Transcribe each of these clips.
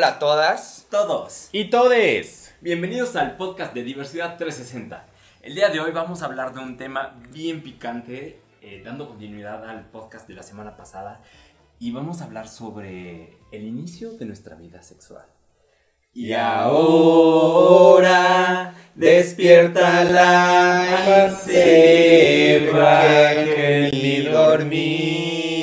Hola a todas. Todos. Y todes. Bienvenidos al podcast de Diversidad 360. El día de hoy vamos a hablar de un tema bien picante, eh, dando continuidad al podcast de la semana pasada. Y vamos a hablar sobre el inicio de nuestra vida sexual. Y ahora despierta la cebra que ni dormía.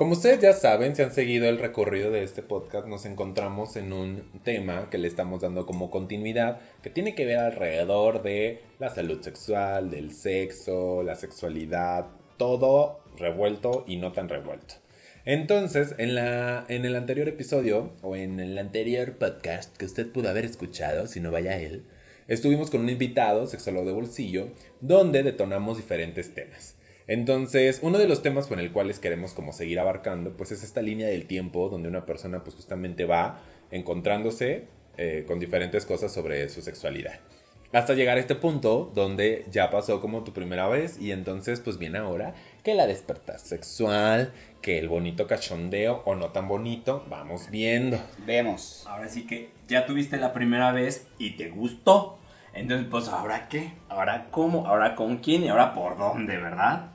Como ustedes ya saben, si han seguido el recorrido de este podcast, nos encontramos en un tema que le estamos dando como continuidad, que tiene que ver alrededor de la salud sexual, del sexo, la sexualidad, todo revuelto y no tan revuelto. Entonces, en, la, en el anterior episodio, o en el anterior podcast que usted pudo haber escuchado, si no vaya él, estuvimos con un invitado, sexólogo de bolsillo, donde detonamos diferentes temas. Entonces, uno de los temas con el cuales queremos como seguir abarcando, pues es esta línea del tiempo donde una persona pues justamente va encontrándose eh, con diferentes cosas sobre su sexualidad. Hasta llegar a este punto donde ya pasó como tu primera vez y entonces pues viene ahora que la despertar sexual, que el bonito cachondeo o no tan bonito, vamos viendo. Vemos. Ahora sí que ya tuviste la primera vez y te gustó. Entonces, pues, ¿ahora qué? ¿Ahora cómo? ¿Ahora con quién? ¿Y ahora por dónde, verdad?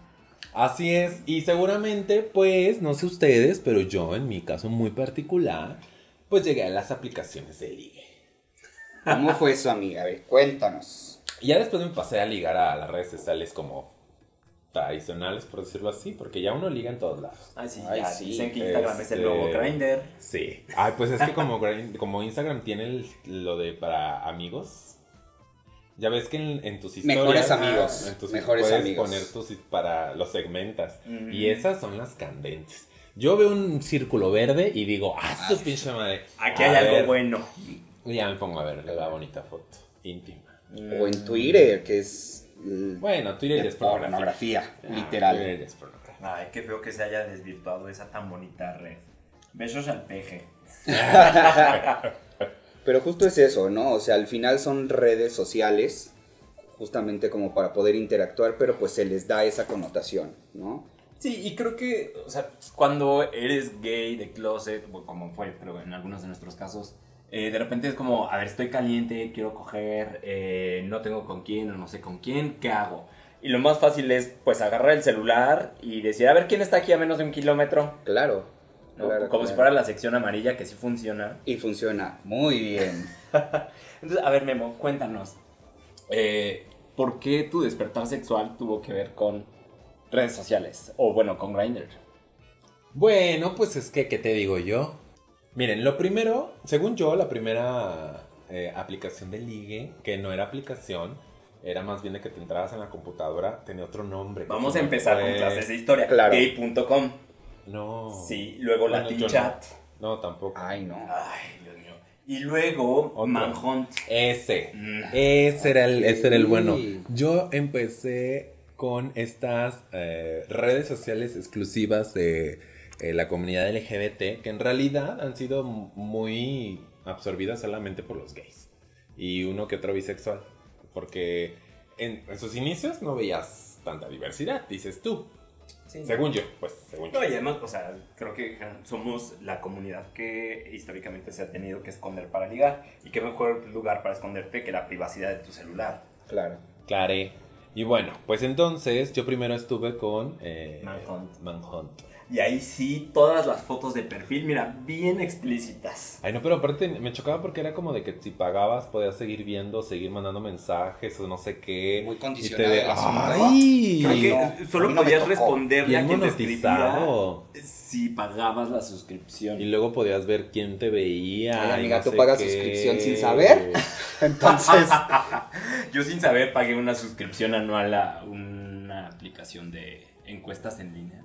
Así es, y seguramente, pues, no sé ustedes, pero yo en mi caso muy particular, pues llegué a las aplicaciones de ligue. ¿Cómo fue eso, amiga? A ver, cuéntanos. Y ya después me pasé a ligar a las redes sociales como tradicionales, por decirlo así, porque ya uno liga en todos lados. Ay, sí, Ay, ya sí, dicen que Instagram es el nuevo este- Grindr. Sí. Ay, pues es que como, como Instagram tiene el- lo de para amigos, ya ves que en, en tus historias... Mejores amigos, en tus- mejores puedes amigos. poner tus para los segmentas. Y esas son las candentes. Yo veo un círculo verde y digo, ah, su pinche madre. Aquí A hay algo ver. bueno. Y ya me pongo a ver la bonita foto, íntima. O en Twitter, que es mm, Bueno, Twitter de es pornografía. pornografía, Ah, literal. Twitter es pornografía. Ay, qué feo que se haya desvirtuado esa tan bonita red. Besos al peje. Pero justo es eso, ¿no? O sea, al final son redes sociales, justamente como para poder interactuar, pero pues se les da esa connotación, ¿no? Sí, y creo que, o sea, cuando eres gay de closet, como fue, pero en algunos de nuestros casos, eh, de repente es como, a ver, estoy caliente, quiero coger, eh, no tengo con quién o no sé con quién, ¿qué hago? Y lo más fácil es, pues, agarrar el celular y decir, a ver, ¿quién está aquí a menos de un kilómetro? Claro. ¿No? claro, como si fuera la sección amarilla, que sí funciona. Y funciona muy bien. Entonces, a ver, Memo, cuéntanos, eh, ¿por qué tu despertar sexual tuvo que ver con redes sociales? O bueno, con Grindr. Bueno, pues es que, ¿qué te digo yo? Miren, lo primero, según yo, la primera eh, aplicación de ligue, que no era aplicación, era más bien de que te entrabas en la computadora, tenía otro nombre. Vamos a empezar con clases de historia. Claro. Gay.com. No. Sí, luego Bueno, Latin yo no. Tampoco. Ay, no. Ay, Dios mío. Y luego Otro. Manhunt. Ese. Mm. Ese era el, ese era el bueno. Yo empecé con estas eh, redes sociales exclusivas de eh, la comunidad LGBT que en realidad han sido muy absorbidas solamente por los gays y uno que otro bisexual. Porque en, en sus inicios no veías tanta diversidad, dices tú. Sí. Según yo, pues, según yo. No, y además, o sea, creo que somos la comunidad que históricamente se ha tenido que esconder para ligar. Y qué mejor lugar para esconderte que la privacidad de tu celular. Claro. Claré. Y bueno, pues entonces yo primero estuve con eh, Manhunt. Manhunt. Y ahí sí, todas las fotos de perfil, mira, bien explícitas. Ay, no, pero aparte me chocaba porque era como de que si pagabas podías seguir viendo, seguir mandando mensajes o no sé qué. Muy Y te condicionado. de... ¡Ay! Creo que no, a solo no podías responderle a quien te escribía si pagabas la suscripción. Y luego podías ver quién te veía. Ay, amiga, no ¿tú sé pagas qué. suscripción sin saber? Entonces, Yo sin saber pagué una suscripción anual a una aplicación de encuestas en línea.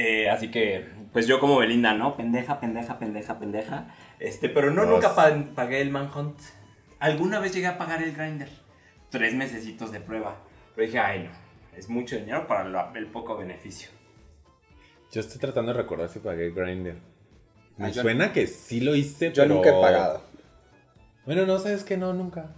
Eh, así que, pues yo como Belinda, ¿no? Pendeja, pendeja, pendeja, pendeja. Este, pero no, nunca pa- pagué el Manhunt. Alguna vez llegué a pagar el Grinder. Tres mesecitos de prueba. Pero dije, ay no, es mucho dinero para lo- el poco beneficio. Yo estoy tratando de recordar si pagué Grindr. Me Ah, yo- suena que sí lo hice, yo pero... nunca he pagado. Bueno, no, sabes que no, nunca.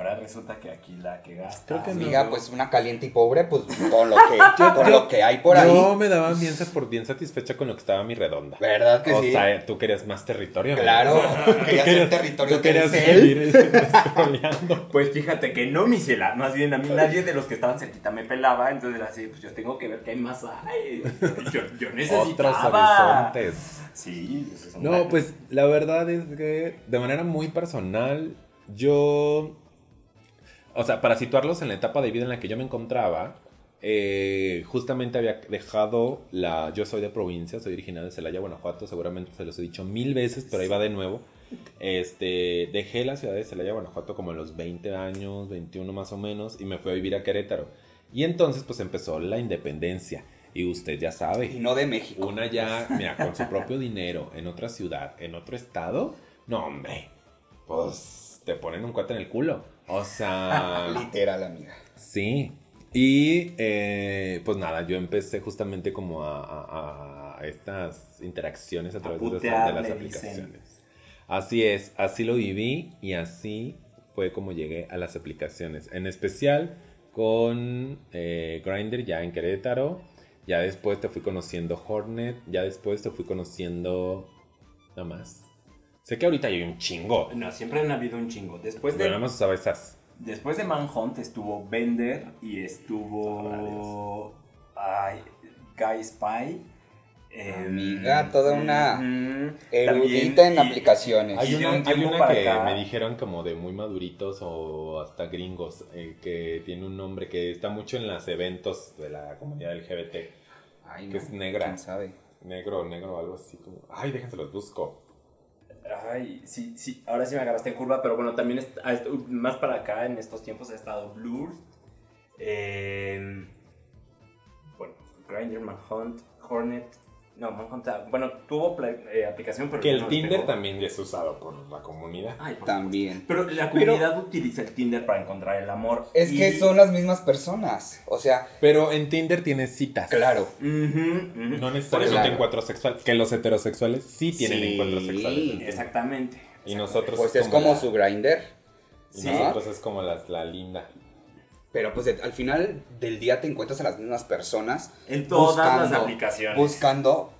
Ahora resulta que aquí la que gasta. Creo que no. Amiga, pues una caliente y pobre, pues con lo que, con lo que hay por ahí. Yo me daba bien, por bien satisfecha con lo que estaba mi redonda. ¿Verdad que o sí? sea, tú querías más territorio. Claro, Tú quería ser territorio tú querías Telcel. seguir scrolleando. Pues fíjate que no, mi ciela. Más bien a mí nadie de los que estaban cerquita me pelaba. Entonces era así, pues yo tengo que ver qué hay más hay. Yo, yo Otros necesitaba. horizontes. Sí, pues No, pues la verdad es que de manera muy personal, yo. O sea, para situarlos en la etapa de vida en la que yo me encontraba, eh, justamente había dejado la. Yo soy de provincia, soy originario de Celaya, Guanajuato, seguramente se los he dicho mil veces, pero ahí va de nuevo. Este, dejé la ciudad de Celaya, Guanajuato como a los 20 años, 21 más o menos, y me fui a vivir a Querétaro. Y entonces, pues empezó la independencia. Y usted ya sabe. Y no de México. Una ya, mira, con su propio dinero, en otra ciudad, en otro estado, no, hombre, pues te ponen un cuate en el culo. O sea, Literal, amiga. sí. Y eh, pues nada, yo empecé justamente como a, a- a estas interacciones a A través de, las- de las aplicaciones. Así es, así lo viví y así fue como llegué a las aplicaciones. En especial con eh, Grindr ya en Querétaro. Ya después te fui conociendo Hornet. Ya después te fui conociendo. Nada más. Sé que ahorita hay un chingo. No, siempre han habido un chingo. Después de, Pero nada más usaba esas. después de Manhunt estuvo Bender y estuvo. Ay, Guy Spy. eh, Amiga, toda una ujú, Erudita también, en y- aplicaciones. Hay una, hay que acá. me dijeron como de muy maduritos o hasta gringos, eh, que tiene un nombre que está mucho en los eventos de la comunidad LGBT. Ay, que es negra. ¿Quién sabe? Negro, negro, algo así como... Ay, déjense los busco. Ay, sí, sí, ahora sí me agarraste en curva, pero bueno, también más para acá en estos tiempos ha estado Blur. eh, bueno, Grindr, Manhunt, Hornet. No, Manhunt, bueno, tuvo eh, aplicación, pero Que el no Tinder despegó. también es usado por la comunidad. Ay, por También. Pero la Pero- comunidad utiliza el Tinder para encontrar el amor. Es que son las mismas personas. O sea, Pero en Tinder tienes citas. claro. Ujú, ujú. No necesariamente Claro. encuentro sexual. Que los heterosexuales sí tienen Sí. encuentros sexuales. Exactamente. Y nosotros Pues es como la- su grinder. y Sí. nosotros es como la, la linda. Pero pues de- al final del día te encuentras a las mismas personas En todas las Buscando- aplicaciones. buscando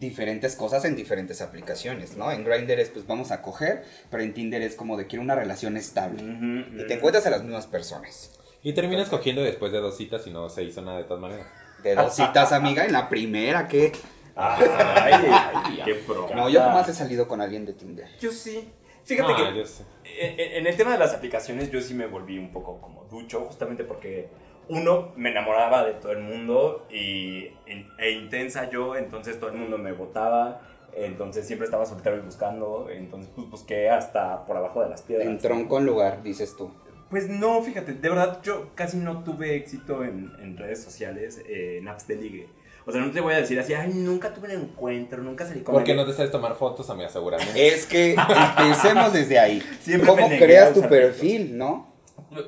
diferentes cosas en diferentes aplicaciones, ¿no? En Grindr es pues vamos a coger, pero en Tinder es como de quiero una relación estable. Y te encuentras a las mismas personas. Y terminas cogiendo después de dos citas y no se hizo nada de todas maneras. De dos citas, amiga, en la primera que... Ay, qué pro. No, yo jamás he salido con alguien de Tinder. Yo sí. Fíjate Ah, que yo sé. en, en el tema de las aplicaciones yo sí me volví un poco como ducho, justamente porque uno me enamoraba de todo el mundo y, e intensa yo, entonces todo el mundo me votaba, entonces siempre estaba soltero y buscando, entonces pues busqué hasta por abajo de las piedras. En tronco en lugar, dices tú. Pues no, fíjate, de verdad yo casi no tuve éxito en, en redes sociales, eh, en apps de ligue. O sea, no te voy a decir así, ay, nunca tuve un encuentro, nunca salí con ¿Por qué no nadie". te sabes tomar fotos a mi aseguramiento? Es que empecemos desde ahí. Siempre ¿Cómo me creas tu perfil, no?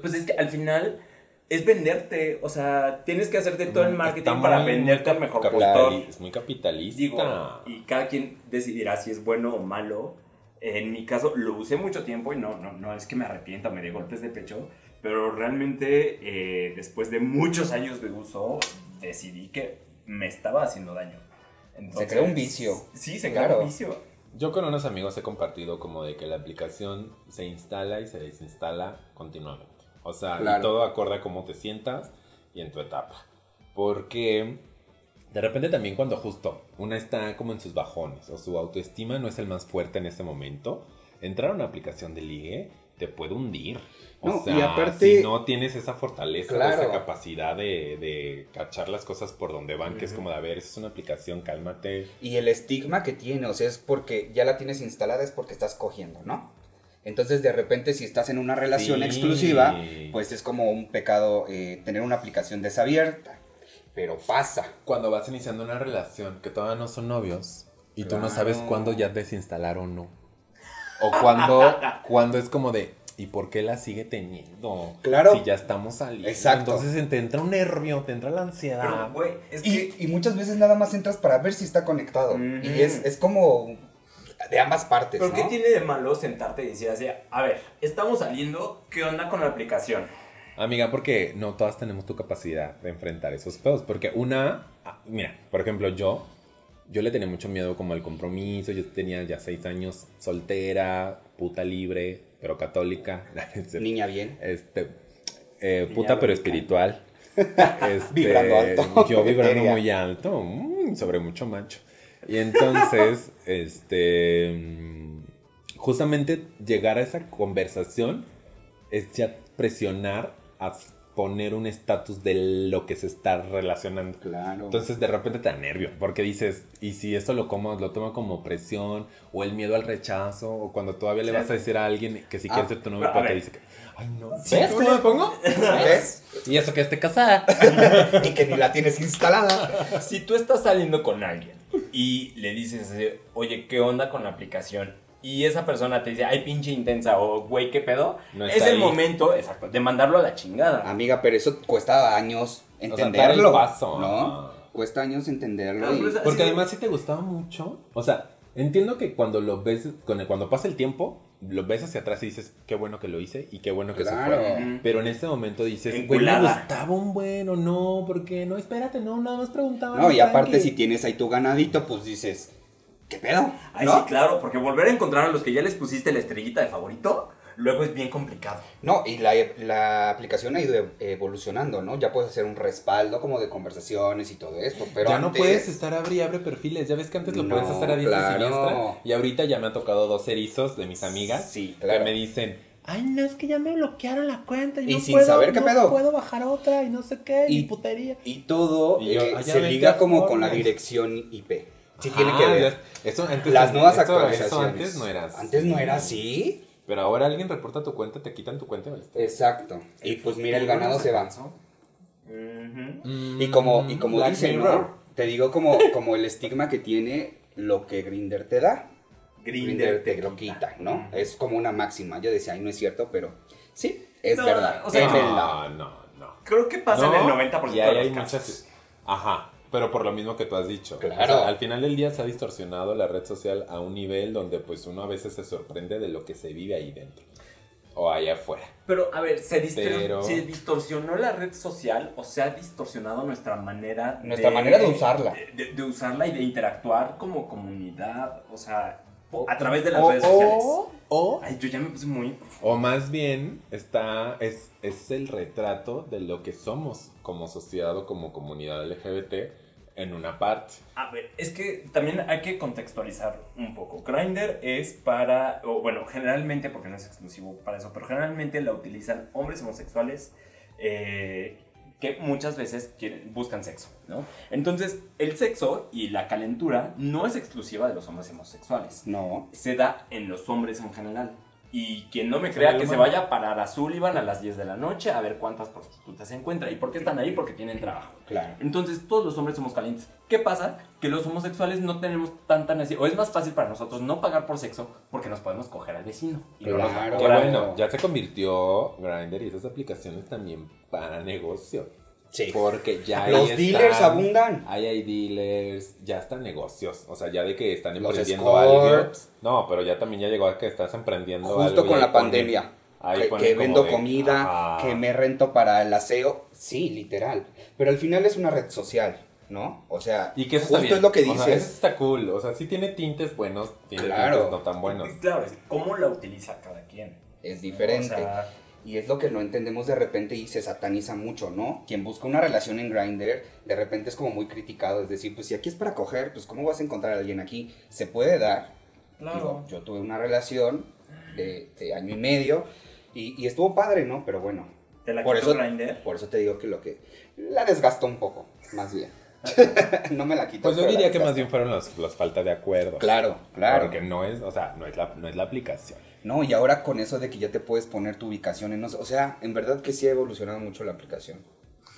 Pues es que al final es venderte, o sea, tienes que hacerte todo el marketing Está para venderte al mejor postor. Es muy capitalista. Digo, y cada quien decidirá si es bueno o malo. En mi caso lo usé mucho tiempo y no, no, no es que me arrepienta, me dé golpes de pecho, pero realmente eh, después de muchos años de uso decidí que me estaba haciendo daño. Entonces, creó un vicio. Sí, se Claro. creó un vicio. Yo con unos amigos he compartido como de que la aplicación se instala y se desinstala continuamente. O sea, y todo acorde a cómo te sientas y en tu etapa. Porque de repente también cuando justo una está como en sus bajones o su autoestima no es el más fuerte en ese momento, entrar a una aplicación de ligue te puede hundir. O No, y sea, aparte- si no tienes esa fortaleza, Claro. esa capacidad de, de cachar las cosas por donde van, que es como de, a ver, esa es una aplicación, cálmate. Y el estigma que tiene, o sea, es porque ya la tienes instalada, es porque estás cogiendo, ¿no? Entonces, de repente, si estás en una relación Sí. exclusiva, pues es como un pecado eh, tener una aplicación desabierta. Pero pasa. Cuando vas iniciando una relación que todavía no son novios y tú no sabes cuándo ya desinstalar o no. O cuando, cuando es como de, ¿y por qué la sigue teniendo? Claro. Si ya estamos saliendo. Exacto. Entonces te entra un nervio, te entra la ansiedad. Pero, güey, es Y, que... y muchas veces nada más entras para ver si está conectado. Y es, es como de ambas partes, ¿Pero qué tiene de malo sentarte y decir así, a ver, estamos saliendo, ¿qué onda con la aplicación? Amiga, porque no todas tenemos tu capacidad de enfrentar esos pedos. Porque una, ah, mira, por ejemplo, yo, yo le tenía mucho miedo como al compromiso. Yo tenía ya seis años soltera, puta libre, pero católica. Niña bien. Este, eh, Niña puta pero espiritual. Este, Vibrando alto. Yo vibrando muy alto, mm, sobre mucho macho. Y entonces, este, justamente llegar a esa conversación es ya presionar a poner un estatus de lo que se está relacionando. Claro. Entonces de repente te da nervio, porque dices, y si esto lo como, lo tomo como presión, o el miedo al rechazo, o cuando todavía le Sí. vas a decir a alguien que si Ah, quiere ser tu novio, ver. dice que, ay no, Sí, ¿ves tú cómo me pongo? ¿Ves? Y eso que esté casada. y que ni la tienes instalada. Si tú estás saliendo con alguien y le dices, oye, ¿qué onda con la aplicación? Y esa persona te dice, ay, pinche intensa, o güey, ¿qué pedo? No es el ahí. momento, exacto, de mandarlo a la chingada. Amiga, pero eso cuesta años el entenderlo. paso. ¿No? Cuesta años entenderlo. Ah, y- Porque Sí. además si te gustaba mucho, o sea, entiendo que cuando lo ves, con el- cuando pasa el tiempo, lo ves hacia atrás y dices, qué bueno que lo hice y qué bueno que Claro. se fue. Ujú. Pero en este momento dices, güey, me Enculada. gustaba un bueno, no, porque no, espérate, no, nada más preguntaba. No, y aparte tranqui". si tienes ahí tu ganadito, pues dices, ¿qué pedo? Ay, ¿No? sí, claro, porque volver a encontrar a los que ya les pusiste la estrellita de favorito, luego es bien complicado. No, y la, la aplicación ha ido evolucionando, ¿no? Ya puedes hacer un respaldo como de conversaciones y todo esto, pero ya no puedes estar abre y abre perfiles. Ya ves que antes lo No, puedes hacer a diestra y claro. siniestra. Y ahorita ya me ha tocado dos erizos de mis amigas Sí, que me dicen, ay, no, es que ya me bloquearon la cuenta y, Y no sin puedo, saber qué no pedo. puedo bajar otra y no sé qué, y, Y- putería. Y todo Y yo, eh, se liga como con la dirección IP. Sí tiene que ver. ya- Eso antes, Las nuevas eso- actualizaciones. Eso antes no era así. Antes no era así. Pero ahora alguien reporta tu cuenta, te quitan tu cuenta. Exacto. Y pues mira, el ganado se va. Y como, y como Black dicen, Mirror. ¿no? Te digo como, como el estigma que tiene lo que Grinder te da. Grinder te lo quita, ¿no? Es como una máxima. Yo decía, ay, no es cierto, pero sí, es No, verdad. o sea, No, no, no. Creo que pasa No, en el 90% y de hay los casos. muchas- Ajá, pero por lo mismo que tú has dicho. Claro. O sea, al final del día se ha distorsionado la red social a un nivel donde pues uno a veces se sorprende de lo que se vive ahí dentro. O allá afuera. Pero, a ver, ¿se, distor- Pero- ¿se distorsionó la red social o se ha distorsionado nuestra manera Nuestra manera de usarla. De, de usarla y de interactuar como comunidad, o sea, a través de las O- redes sociales. o- o Ay, yo ya me puse muy... O más bien está, es, es el retrato de lo que somos como sociedad o como comunidad LGBT en una parte. A ver, es que también hay que contextualizar un poco. Grindr es para, o bueno, generalmente, porque no es exclusivo para eso, pero generalmente la utilizan hombres homosexuales eh, que muchas veces quieren, buscan sexo, ¿no? Entonces, el sexo y la calentura no es exclusiva de los hombres homosexuales. No. Se da en los hombres en general. Y quien no me crea que se vaya a parar a Sullivan a las 10 de la noche a ver cuántas prostitutas se encuentra. ¿Y por qué están ahí? Porque tienen trabajo. Claro. Entonces todos los hombres somos calientes. ¿Qué pasa? Que los homosexuales no tenemos tanta necesidad, o es más fácil para nosotros no pagar por sexo porque nos podemos coger al vecino. Y no nos Claro. Que cobrar. bueno, ya se convirtió Grindr y esas aplicaciones también para negocio. Sí. Porque ya ahí Los están- dealers abundan. Ahí hay dealers, ya están negocios. O sea, ya de que están Los emprendiendo algo. No, pero ya también ya llegó a que estás emprendiendo algo. Justo con ahí la ponen- pandemia. ahí que vendo de, comida, ajá. que me rento para el aseo. Sí, literal. Pero al final es una red social, ¿no? O sea, Y que eso justo es lo que O sea, dices. eso está cool. O sea, sí tiene tintes buenos, tiene Claro. tintes no tan buenos. Claro, es cómo la utiliza cada quien. Es diferente. O sea, Y es lo que no entendemos de repente y se sataniza mucho, ¿no? Quien busca una relación en Grindr, de repente es como muy criticado. Es decir, pues si aquí es para coger, pues ¿cómo vas a encontrar a alguien aquí? Se puede dar. claro. Digo, yo tuve una relación de, de año y medio y, y estuvo padre, ¿no? Pero bueno, ¿Te la por quitó eso, Grindr? por eso te digo que lo que la desgastó un poco, más bien. no me la quitó. Pues yo diría que más bien fueron los, los falta de acuerdo. Claro, claro. Porque no es, o sea, no es la, no es la aplicación. No, y ahora con eso de que ya te puedes poner tu ubicación en... O sea, en verdad que sí ha evolucionado mucho la aplicación.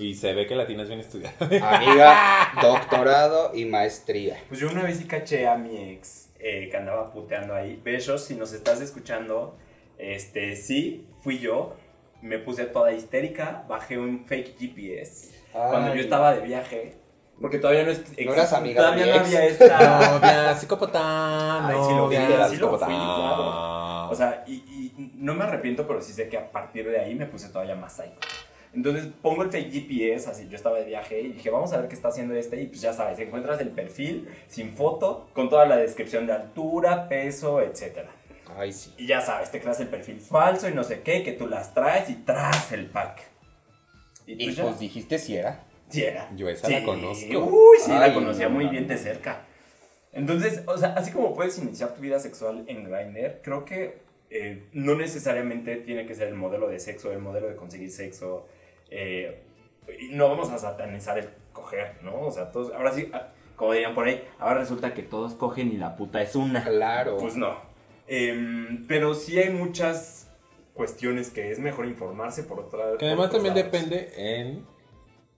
Y se ve que la tienes bien estudiada. Amiga, doctorado y maestría. Pues yo una vez sí caché a mi ex eh, que andaba puteando ahí. Besos, si nos estás escuchando, este, sí, fui yo. Me puse toda histérica, bajé un fake GPS. Cuando Ay. yo estaba de viaje, Porque todavía no es. No eras amiga todavía de mi no había esta. Novia psicópata, Ay, sí lo vi, sí lo fui, claro. O sea, y, y no me arrepiento, pero sí sé que a partir de ahí me puse todavía más psycho. Entonces pongo el fake GPS, así yo estaba de viaje y dije, vamos a ver qué está haciendo este. Y pues ya sabes, encuentras el perfil sin foto, con toda la descripción de altura, peso, etc. Ay, sí. Y ya sabes, te creas el perfil falso y no sé qué, que tú las traes y tras el pack. Y pues pues dijiste si era. Sí era. Yo esa la conozco. Uy, sí, la conocía no muy bien de cerca. Entonces, o sea, así como puedes iniciar tu vida sexual en Grindr, creo que eh, no necesariamente tiene que ser el modelo de sexo, el modelo de conseguir sexo. eh, y no vamos a satanizar el coger, ¿no? O sea, todos, ahora sí, ah, como dirían por ahí, ahora resulta que todos cogen y la puta es una. Claro. Pues no. Em, pero sí hay muchas cuestiones que es mejor informarse por otra Que además también lados. depende en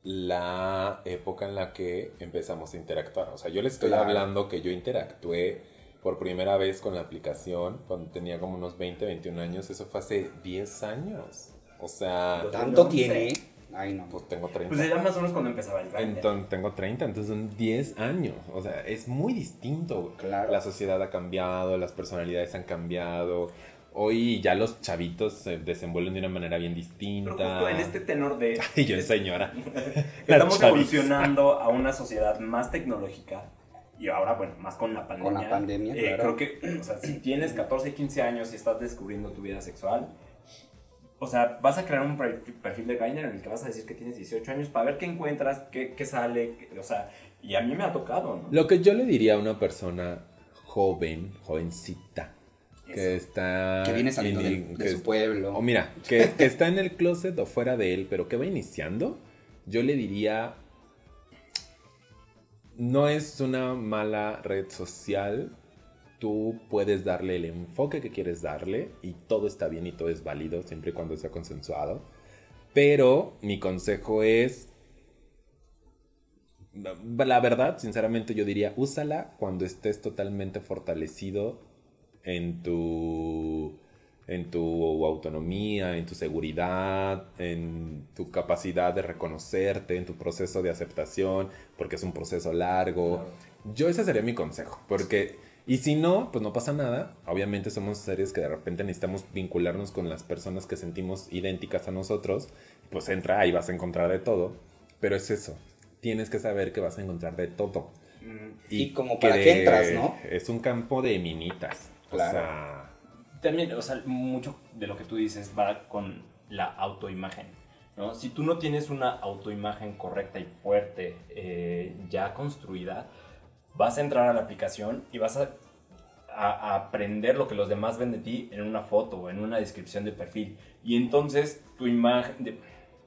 la época en la que empezamos a interactuar. O sea, yo les estoy Claro. hablando que yo interactué por primera vez con la aplicación cuando tenía como unos 20, 21 años. Eso fue hace 10 años. O sea, Tanto 2011. tiene. Ay, no. pues tengo 30. Pues era más o menos cuando empezaba el Grindr. Entonces, tengo 30, entonces son 10 años. O sea, es muy distinto. Claro. La sociedad ha cambiado, las personalidades han cambiado. Hoy ya los chavitos se desenvuelven de una manera bien distinta. Pero justo en este tenor de... Y yo señora. Estamos chaviza. evolucionando a una sociedad más tecnológica y ahora, bueno, más con la pandemia. Con la pandemia, Eh, claro. Creo que, o sea, si tienes 14, 15 años y estás descubriendo tu vida sexual, o sea, vas a crear un perfil de Grindr en el que vas a decir que tienes 18 años para ver qué encuentras, qué, qué sale, qué- o sea, y a mí me ha tocado, ¿no? Lo que yo le diría a una persona joven, jovencita, que está... Que viene saliendo de, que su pueblo. O mira, que, que está en el closet o fuera de él, pero que va iniciando, yo le diría, no es una mala red social, tú puedes darle el enfoque que quieres darle y todo está bien y todo es válido siempre y cuando sea consensuado, pero mi consejo es... La verdad, sinceramente, yo diría, úsala cuando estés totalmente fortalecido en tu, en tu autonomía, en tu seguridad, en tu capacidad de reconocerte, en tu proceso de aceptación, porque es un proceso largo. Yo ese sería mi consejo, porque, y si no, pues no pasa nada. Obviamente somos seres que de repente necesitamos vincularnos con las personas que sentimos idénticas a nosotros, pues entra, ahí vas a encontrar de todo, pero es eso. Tienes que saber que vas a encontrar de todo. Mm, Y como que para qué entras, ¿no? Es un campo de minitas. Claro. O sea, También, o sea, mucho de lo que tú dices va con la autoimagen. ¿no? Si tú no tienes una autoimagen correcta y fuerte, eh, ya construida, vas a entrar a la aplicación y vas a, a- a aprender lo que los demás ven de ti en una foto o en una descripción de perfil. Y entonces tu imagen, de-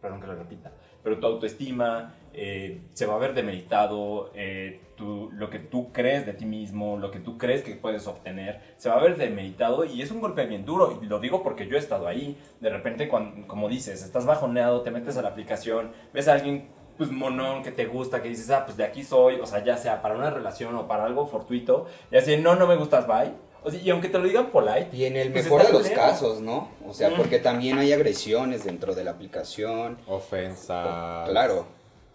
perdón que lo repita, pero tu autoestima eh, se va a ver demeritado, eh, tu- lo que tú crees de ti mismo, lo que tú crees que puedes obtener, se va a ver demeritado y es un golpe bien duro. Y lo digo porque yo he estado ahí. De repente, cuando, como dices, estás bajoneado, te metes a la aplicación, ves a alguien pues monón que te gusta, que dices, ah, pues de aquí soy, o sea, ya sea para una relación o para algo fortuito, y así, no, no me gustas, bye. O sea, y aunque te lo digan polite, Y en el Pues mejor de los casos, ¿no? O sea, Mm. porque también hay agresiones dentro de la aplicación. ofensa. Claro.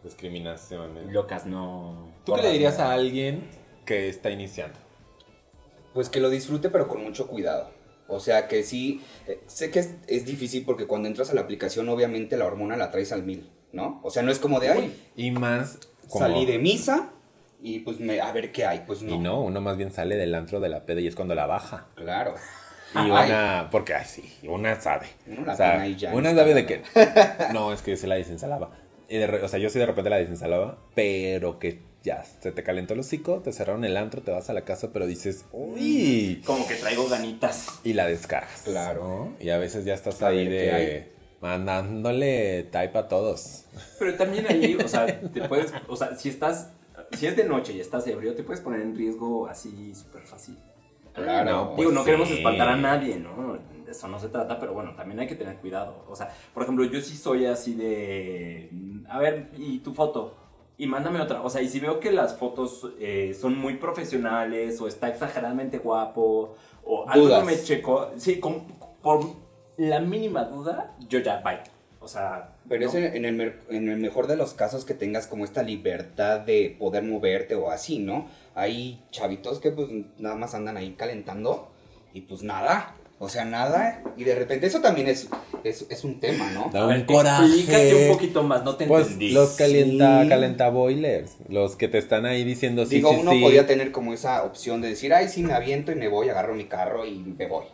Discriminaciones. locas no. ¿Tú qué le dirías no. a alguien que está iniciando? Pues que lo disfrute, pero con mucho cuidado. O sea, que sí, eh, sé que es, es difícil porque cuando entras a la aplicación, obviamente la hormona la traes al mil, ¿no? O sea, no es como de, ay, Y más como... salí de misa y pues me, a ver qué hay. Pues no. Y no, uno más bien sale del antro de la peda y es cuando la baja. Claro. Y Ay. una, porque así, una sabe. Uno la o sea, tiene ahí ya una sabe de que, no, es que se la desensalaba. Y de o sea, yo sí de repente la desensalaba, pero que ya, se te calentó el hocico, te cerraron el antro, te vas a la casa, pero dices, uy, Como que traigo ganitas. y la descargas. Claro. ¿no? Y a veces ya estás A ahí de mandándole type a todos. Pero también ahí, o sea, te puedes, o sea, si estás, si es de noche y estás ebrio, te puedes poner en riesgo así súper fácil. Claro. No, Digo, Pues no queremos sí. espantar a nadie, ¿no? De eso no se trata, pero bueno, también hay que tener cuidado. O sea, por ejemplo, yo sí soy así de, a ver, ¿y tu foto? Y mándame otra. O sea, y si veo que las fotos eh, son muy profesionales o está exageradamente guapo o algo Dudas. me checo, sí, con- por la mínima duda, yo ya, bye. O sea. Pero no. es en, en el, mer- en el mejor de los casos que tengas como esta libertad de poder moverte o así, ¿no? Hay chavitos que pues nada más andan ahí calentando y pues nada, o sea, nada. Y de repente eso también es, es, es un tema, ¿no? Da un ver, coraje. Explícate un poquito más, no te Pues entendí. los calienta, Sí. calenta boilers, los que te están ahí diciendo sí, Digo, sí, uno sí. podía tener como esa opción de decir, ay, sí, me aviento y me voy, agarro mi carro y me voy.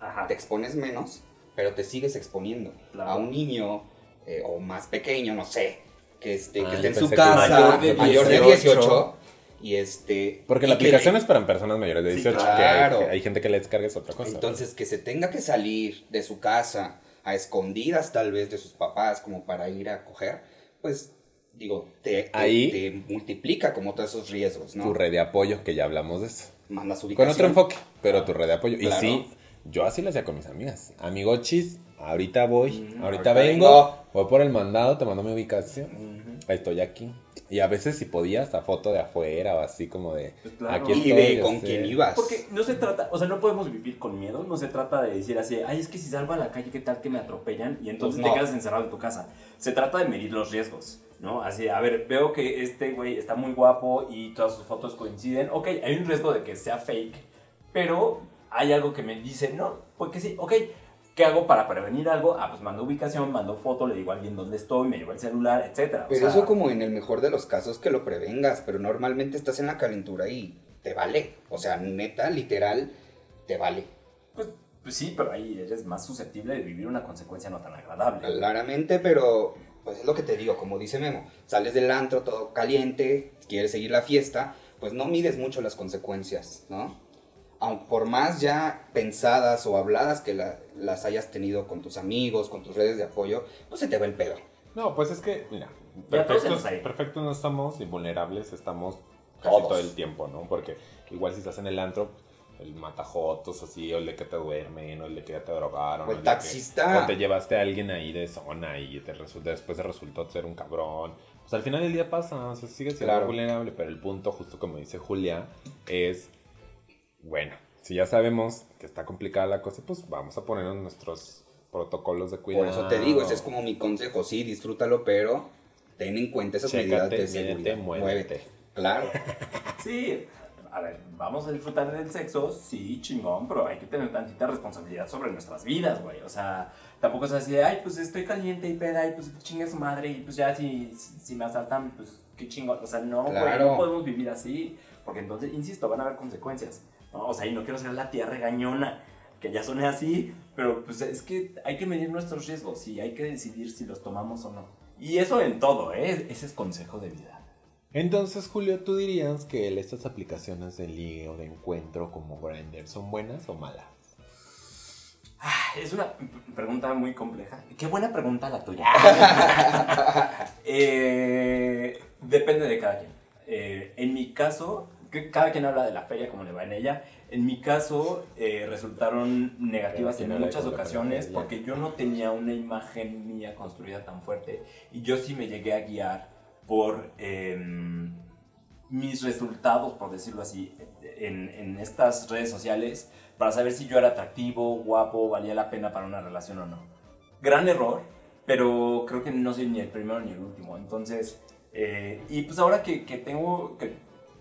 Ajá. Te expones menos, pero te sigues exponiendo Claro. a un niño eh, o más pequeño, no sé, que esté, Ah, que esté en su casa, mayor de mayor de 18, 18, y este... Porque y la aplicación es para personas mayores de Sí, 18, claro. que hay, hay gente que le descarga es otra cosa. Entonces, que se tenga que salir de su casa a escondidas tal vez de sus papás como para ir a coger, pues digo, te, te- Ahí- te multiplica como todos esos riesgos, ¿no? tu red de apoyo, que ya hablamos de eso. Mandas Con ubicación. otro enfoque, pero tu red de apoyo. Claro. Y sí, yo así lo hacía con mis amigas. Amigochis, ahorita voy, Mm, ahorita, ahorita vengo, vengo. voy por el mandado, te mando mi ubicación. Ahí estoy aquí. Y a veces si podía hasta foto de afuera o así como de Pues claro. aquí Y estoy. de o con sea. quién ibas. Porque no se trata, o sea, no podemos vivir con miedo, no se trata de decir así, ay, es que si salgo a la calle, ¿qué tal que me atropellan? Y entonces Pues no. te quedas encerrado en tu casa. Se trata de medir los riesgos, ¿no? Así, a ver, veo que este güey está muy guapo y todas sus fotos coinciden. Ok, hay un riesgo de que sea fake, pero hay algo que me dice, no, porque sí, ok. ¿Qué hago para prevenir algo? Ah, pues mando ubicación, mando foto, le digo a alguien dónde estoy, me llevo el celular. O Pero sea, eso como en el mejor de los casos que lo prevengas, pero normalmente estás en la calentura y te vale. O sea, neta, literal, te vale. Pues, pues sí, pero ahí eres más susceptible de vivir una consecuencia no tan agradable. Claramente, pero pues es lo que te digo, como dice Memo, sales del antro todo caliente, quieres seguir la fiesta, pues no mides mucho las consecuencias, ¿no? Aun por más ya pensadas o habladas que la- las hayas tenido con tus amigos, con tus redes de apoyo, pues se te va el pedo. No, pues es que, mira, perfectos, perfectos no estamos y vulnerables estamos casi Todos. todo el tiempo, ¿no? Porque igual si estás en el antro, el matajotos así, o el de que te duermen, o el de que ya te drogaron, O el de que- taxista. o te llevaste a alguien ahí de zona y te resulta, después te resultó ser un cabrón. Pues al final del día pasa, o sea, sigue siendo Claro. vulnerable, pero el punto, justo como dice Julia, es, bueno, si ya sabemos que está complicada la cosa, pues vamos a ponernos nuestros protocolos de cuidado. Por eso te digo, ese es como mi consejo, sí, disfrútalo, pero ten en cuenta esas medidas Chécate, de mídete, seguridad. muévete. Claro. Sí, a ver, vamos a disfrutar del sexo, sí, chingón, pero hay que tener tantita responsabilidad sobre nuestras vidas, güey. O sea, tampoco es así de, ay, pues estoy caliente y peda y pues chingue su madre y pues ya si, si, si me asaltan, pues qué chingón. O sea, no, güey, Claro. no podemos vivir así, porque entonces, insisto, van a haber consecuencias. ¿No? O sea, y no quiero ser la tía regañona, que ya soné así, pero pues es que hay que medir nuestros riesgos y hay que decidir si los tomamos o no. Y eso en todo, ¿eh? Ese es consejo de vida. Entonces, Julio, ¿tú dirías que estas aplicaciones de ligue o de encuentro como Grindr son buenas o malas? Ah, Es una pregunta muy compleja. Qué buena pregunta la tuya. Eh, depende de cada quien. Eh, en mi caso, cada quien habla de la feria como le va en ella. En mi caso, eh, resultaron negativas en muchas ocasiones porque yo no tenía una imagen mía construida tan fuerte y yo sí me llegué a guiar por em, mis resultados, por decirlo así, en, en estas redes sociales para saber si yo era atractivo, guapo, valía la pena para una relación o no. Gran error, pero creo que no soy ni el primero ni el último. Entonces, eh, y pues ahora que, que tengo, que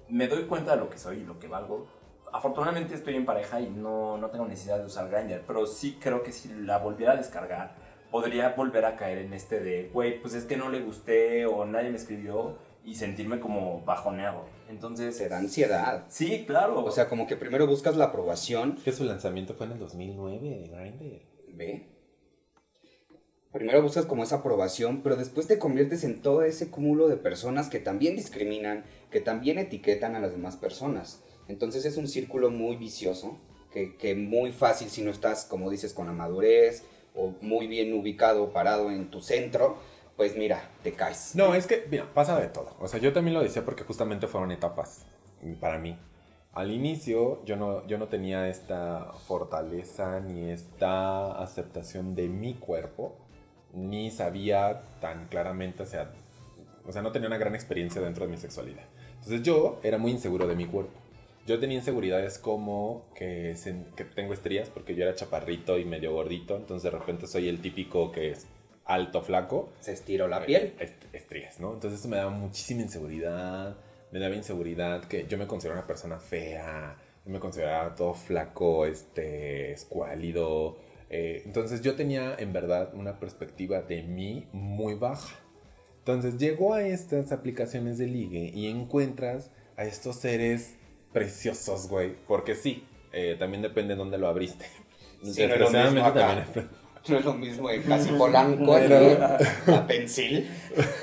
me doy cuenta de lo que soy y lo que valgo, afortunadamente estoy en pareja y no, no tengo necesidad de usar Grindr, pero sí creo que si la volviera a descargar, podría volver a caer en este de, güey, pues es que no le gusté o nadie me escribió y sentirme como bajoneado. Entonces, Te da ansiedad. sí, claro. O sea, como que primero buscas la aprobación. Que su lanzamiento fue en el 2009 de Grindr. Ve. Primero buscas como esa aprobación, pero después te conviertes en todo ese cúmulo de personas que también discriminan, que también etiquetan a las demás personas. Entonces es un círculo muy vicioso, que, que muy fácil si no estás, como dices, con la madurez o muy bien ubicado, parado en tu centro, pues mira, te caes. No, es que, mira, pasa de todo. O sea, yo también lo decía porque justamente fueron etapas para mí. Al inicio yo no, yo no tenía esta fortaleza ni esta aceptación de mi cuerpo, ni sabía tan claramente, o sea, o sea, no tenía una gran experiencia dentro de mi sexualidad. Entonces yo era muy inseguro de mi cuerpo. Yo tenía inseguridades como que, que tengo estrías porque yo era chaparrito y medio gordito, entonces de repente soy el típico que es alto, flaco, Se estiró la piel. est- estrías, ¿no? Entonces eso me daba muchísima inseguridad, me daba inseguridad que yo me considero una persona fea, yo me consideraba todo flaco, este, escuálido. Eh, entonces yo tenía en verdad una perspectiva de mí muy baja. Entonces llego a estas aplicaciones de ligue y encuentras a estos seres preciosos, güey. Porque sí, eh, también depende de dónde lo abriste. Sí, no es también- No es lo mismo en casi Polanco que a Pensil.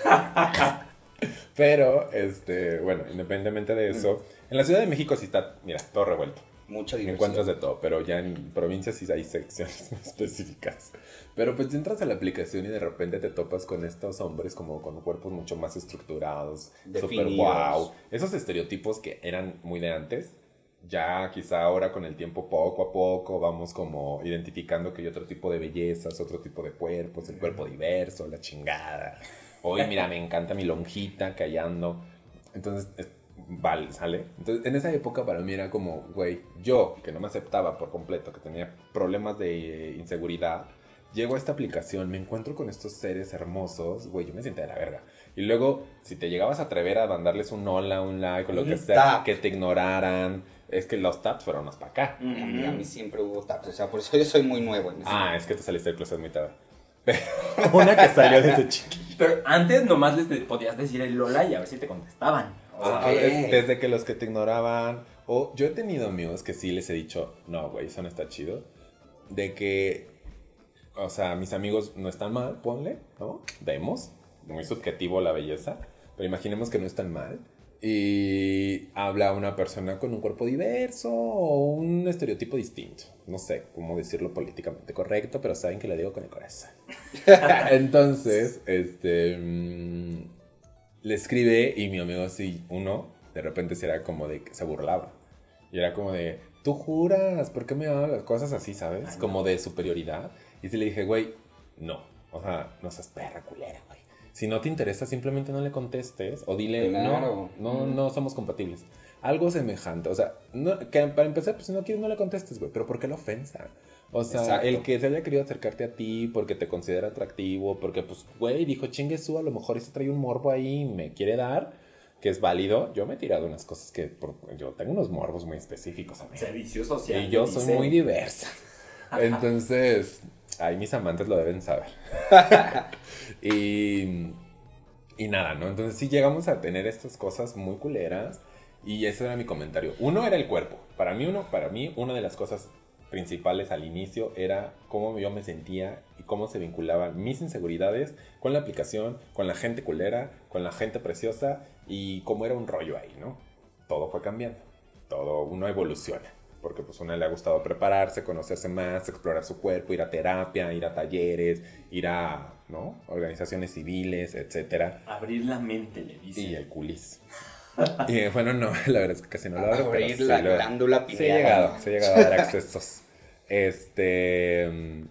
Pero, este, bueno, independientemente de eso, en la Ciudad de México sí está, mira, todo revuelto. Mucha diversión. Encuentras de todo, pero ya en provincias sí hay secciones específicas. Pero pues entras a la aplicación y de repente te topas con estos hombres como con cuerpos mucho más estructurados, super Definidos. wow. Esos estereotipos que eran muy de antes, ya quizá ahora con el tiempo poco a poco vamos como identificando que hay otro tipo de bellezas, otro tipo de cuerpos, el cuerpo diverso, la chingada. Hoy mira, me encanta mi lonjita callando. Entonces, es- vale, sale. Entonces, en esa época para mí era como, güey, yo que no me aceptaba por completo, que tenía problemas de eh, inseguridad, llego a esta aplicación, me encuentro con estos seres hermosos, güey, yo me sentía de la verga. Y luego, si te llegabas a atrever a mandarles un hola, un like o lo Un que sea, tap. que te ignoraran, es que los taps fueron más para acá. A mí, a mí siempre hubo taps, o sea, por eso yo soy muy nuevo en eso. Ah, es que te saliste del closet muy tarde. Una que salió desde chiquito. Pero antes nomás les podías decir el Lola y a ver si te contestaban. Ah, Ok. es- desde que los que te ignoraban. O yo he tenido amigos que sí les he dicho, no, güey, eso no está chido. De que, o sea, mis amigos no están mal, ponle, ¿no? Vemos. Muy subjetivo la belleza. Pero imaginemos que no están mal. Y habla una persona con un cuerpo diverso o un estereotipo distinto. No sé cómo decirlo políticamente correcto, pero saben que lo digo con el corazón. Entonces, este. mm, le escribe y mi amigo así, uno, de repente se era como de que se burlaba. Y era como de, tú juras, ¿por qué me hablas? Cosas así, ¿sabes? Ay, no. Como de superioridad. Y sí le dije, güey, no. O sea, no seas perra culera, güey. Si no te interesa, simplemente no le contestes o dile, Claro. no, no, no somos compatibles. Algo semejante. O sea, no, que para empezar, pues si no quieres, no le contestes, güey. Pero ¿por qué la ofensa? O sea, Exacto. el que se haya querido acercarte a ti porque te considera atractivo, porque pues, güey, dijo, chingue su, a lo mejor se trae un morbo ahí y me quiere dar, que es válido. Yo me he tirado unas cosas que, por- yo tengo unos morbos muy específicos, amigo. servicio social. Y yo soy dice. muy diversa. Entonces, ahí mis amantes lo deben saber. y, y nada, ¿no? Entonces sí llegamos a tener estas cosas muy culeras. Y ese era mi comentario. Uno era el cuerpo. Para mí, uno, para mí, una de las cosas principales al inicio era cómo yo me sentía y cómo se vinculaban mis inseguridades con la aplicación, con la gente culera, con la gente preciosa y cómo era un rollo ahí, ¿no? Todo fue cambiando. Todo uno evoluciona. Porque pues a uno le ha gustado prepararse, conocerse más, explorar su cuerpo, ir a terapia, ir a talleres, ir a, ¿no? Organizaciones civiles, etcétera. Abrir la mente, le dice. Y el culis. y bueno, no, la verdad es que casi no lo abro. pero Abrir sí la lo- glándula he llegado, se he llegado a dar accesos. Este.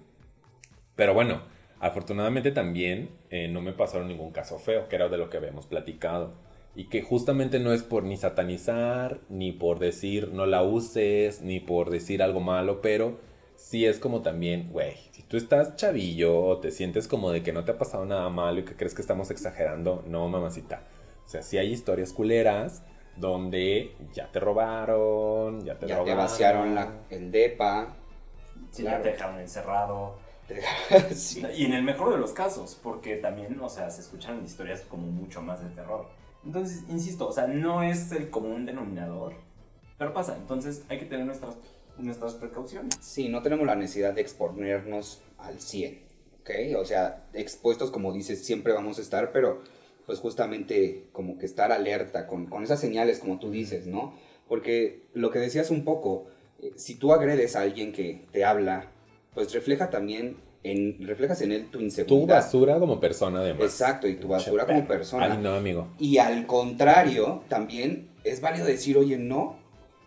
Pero bueno, afortunadamente también eh, no me pasaron ningún caso feo, que era de lo que habíamos platicado. Y que justamente no es por ni satanizar, ni por decir no la uses, ni por decir algo malo, pero sí es como también, güey, si tú estás chavillo o te sientes como de que no te ha pasado nada malo y que crees que estamos exagerando, no, mamacita. O sea, sí hay historias culeras donde ya te robaron, ya te Ya te vaciaron la- el depa. Sí, Claro. ya te dejaron encerrado. sí. Y en el mejor de los casos, porque también, o sea, se escuchan historias como mucho más de terror. Entonces, insisto, o sea, no es el común denominador, pero pasa. Entonces, hay que tener nuestras, nuestras precauciones. Sí, no tenemos la necesidad de exponernos al 100, ¿ok? O sea, expuestos, como dices, siempre vamos a estar, pero pues justamente como que estar alerta con, con esas señales, como tú dices, ¿no? Porque lo que decías un poco, eh, si tú agredes a alguien que te habla, pues refleja también, en, reflejas en él tu Tu inseguridad. basura como persona, además. Exacto, y tu basura como persona. Ay, no, amigo. Y al contrario, también es válido decir, oye, no.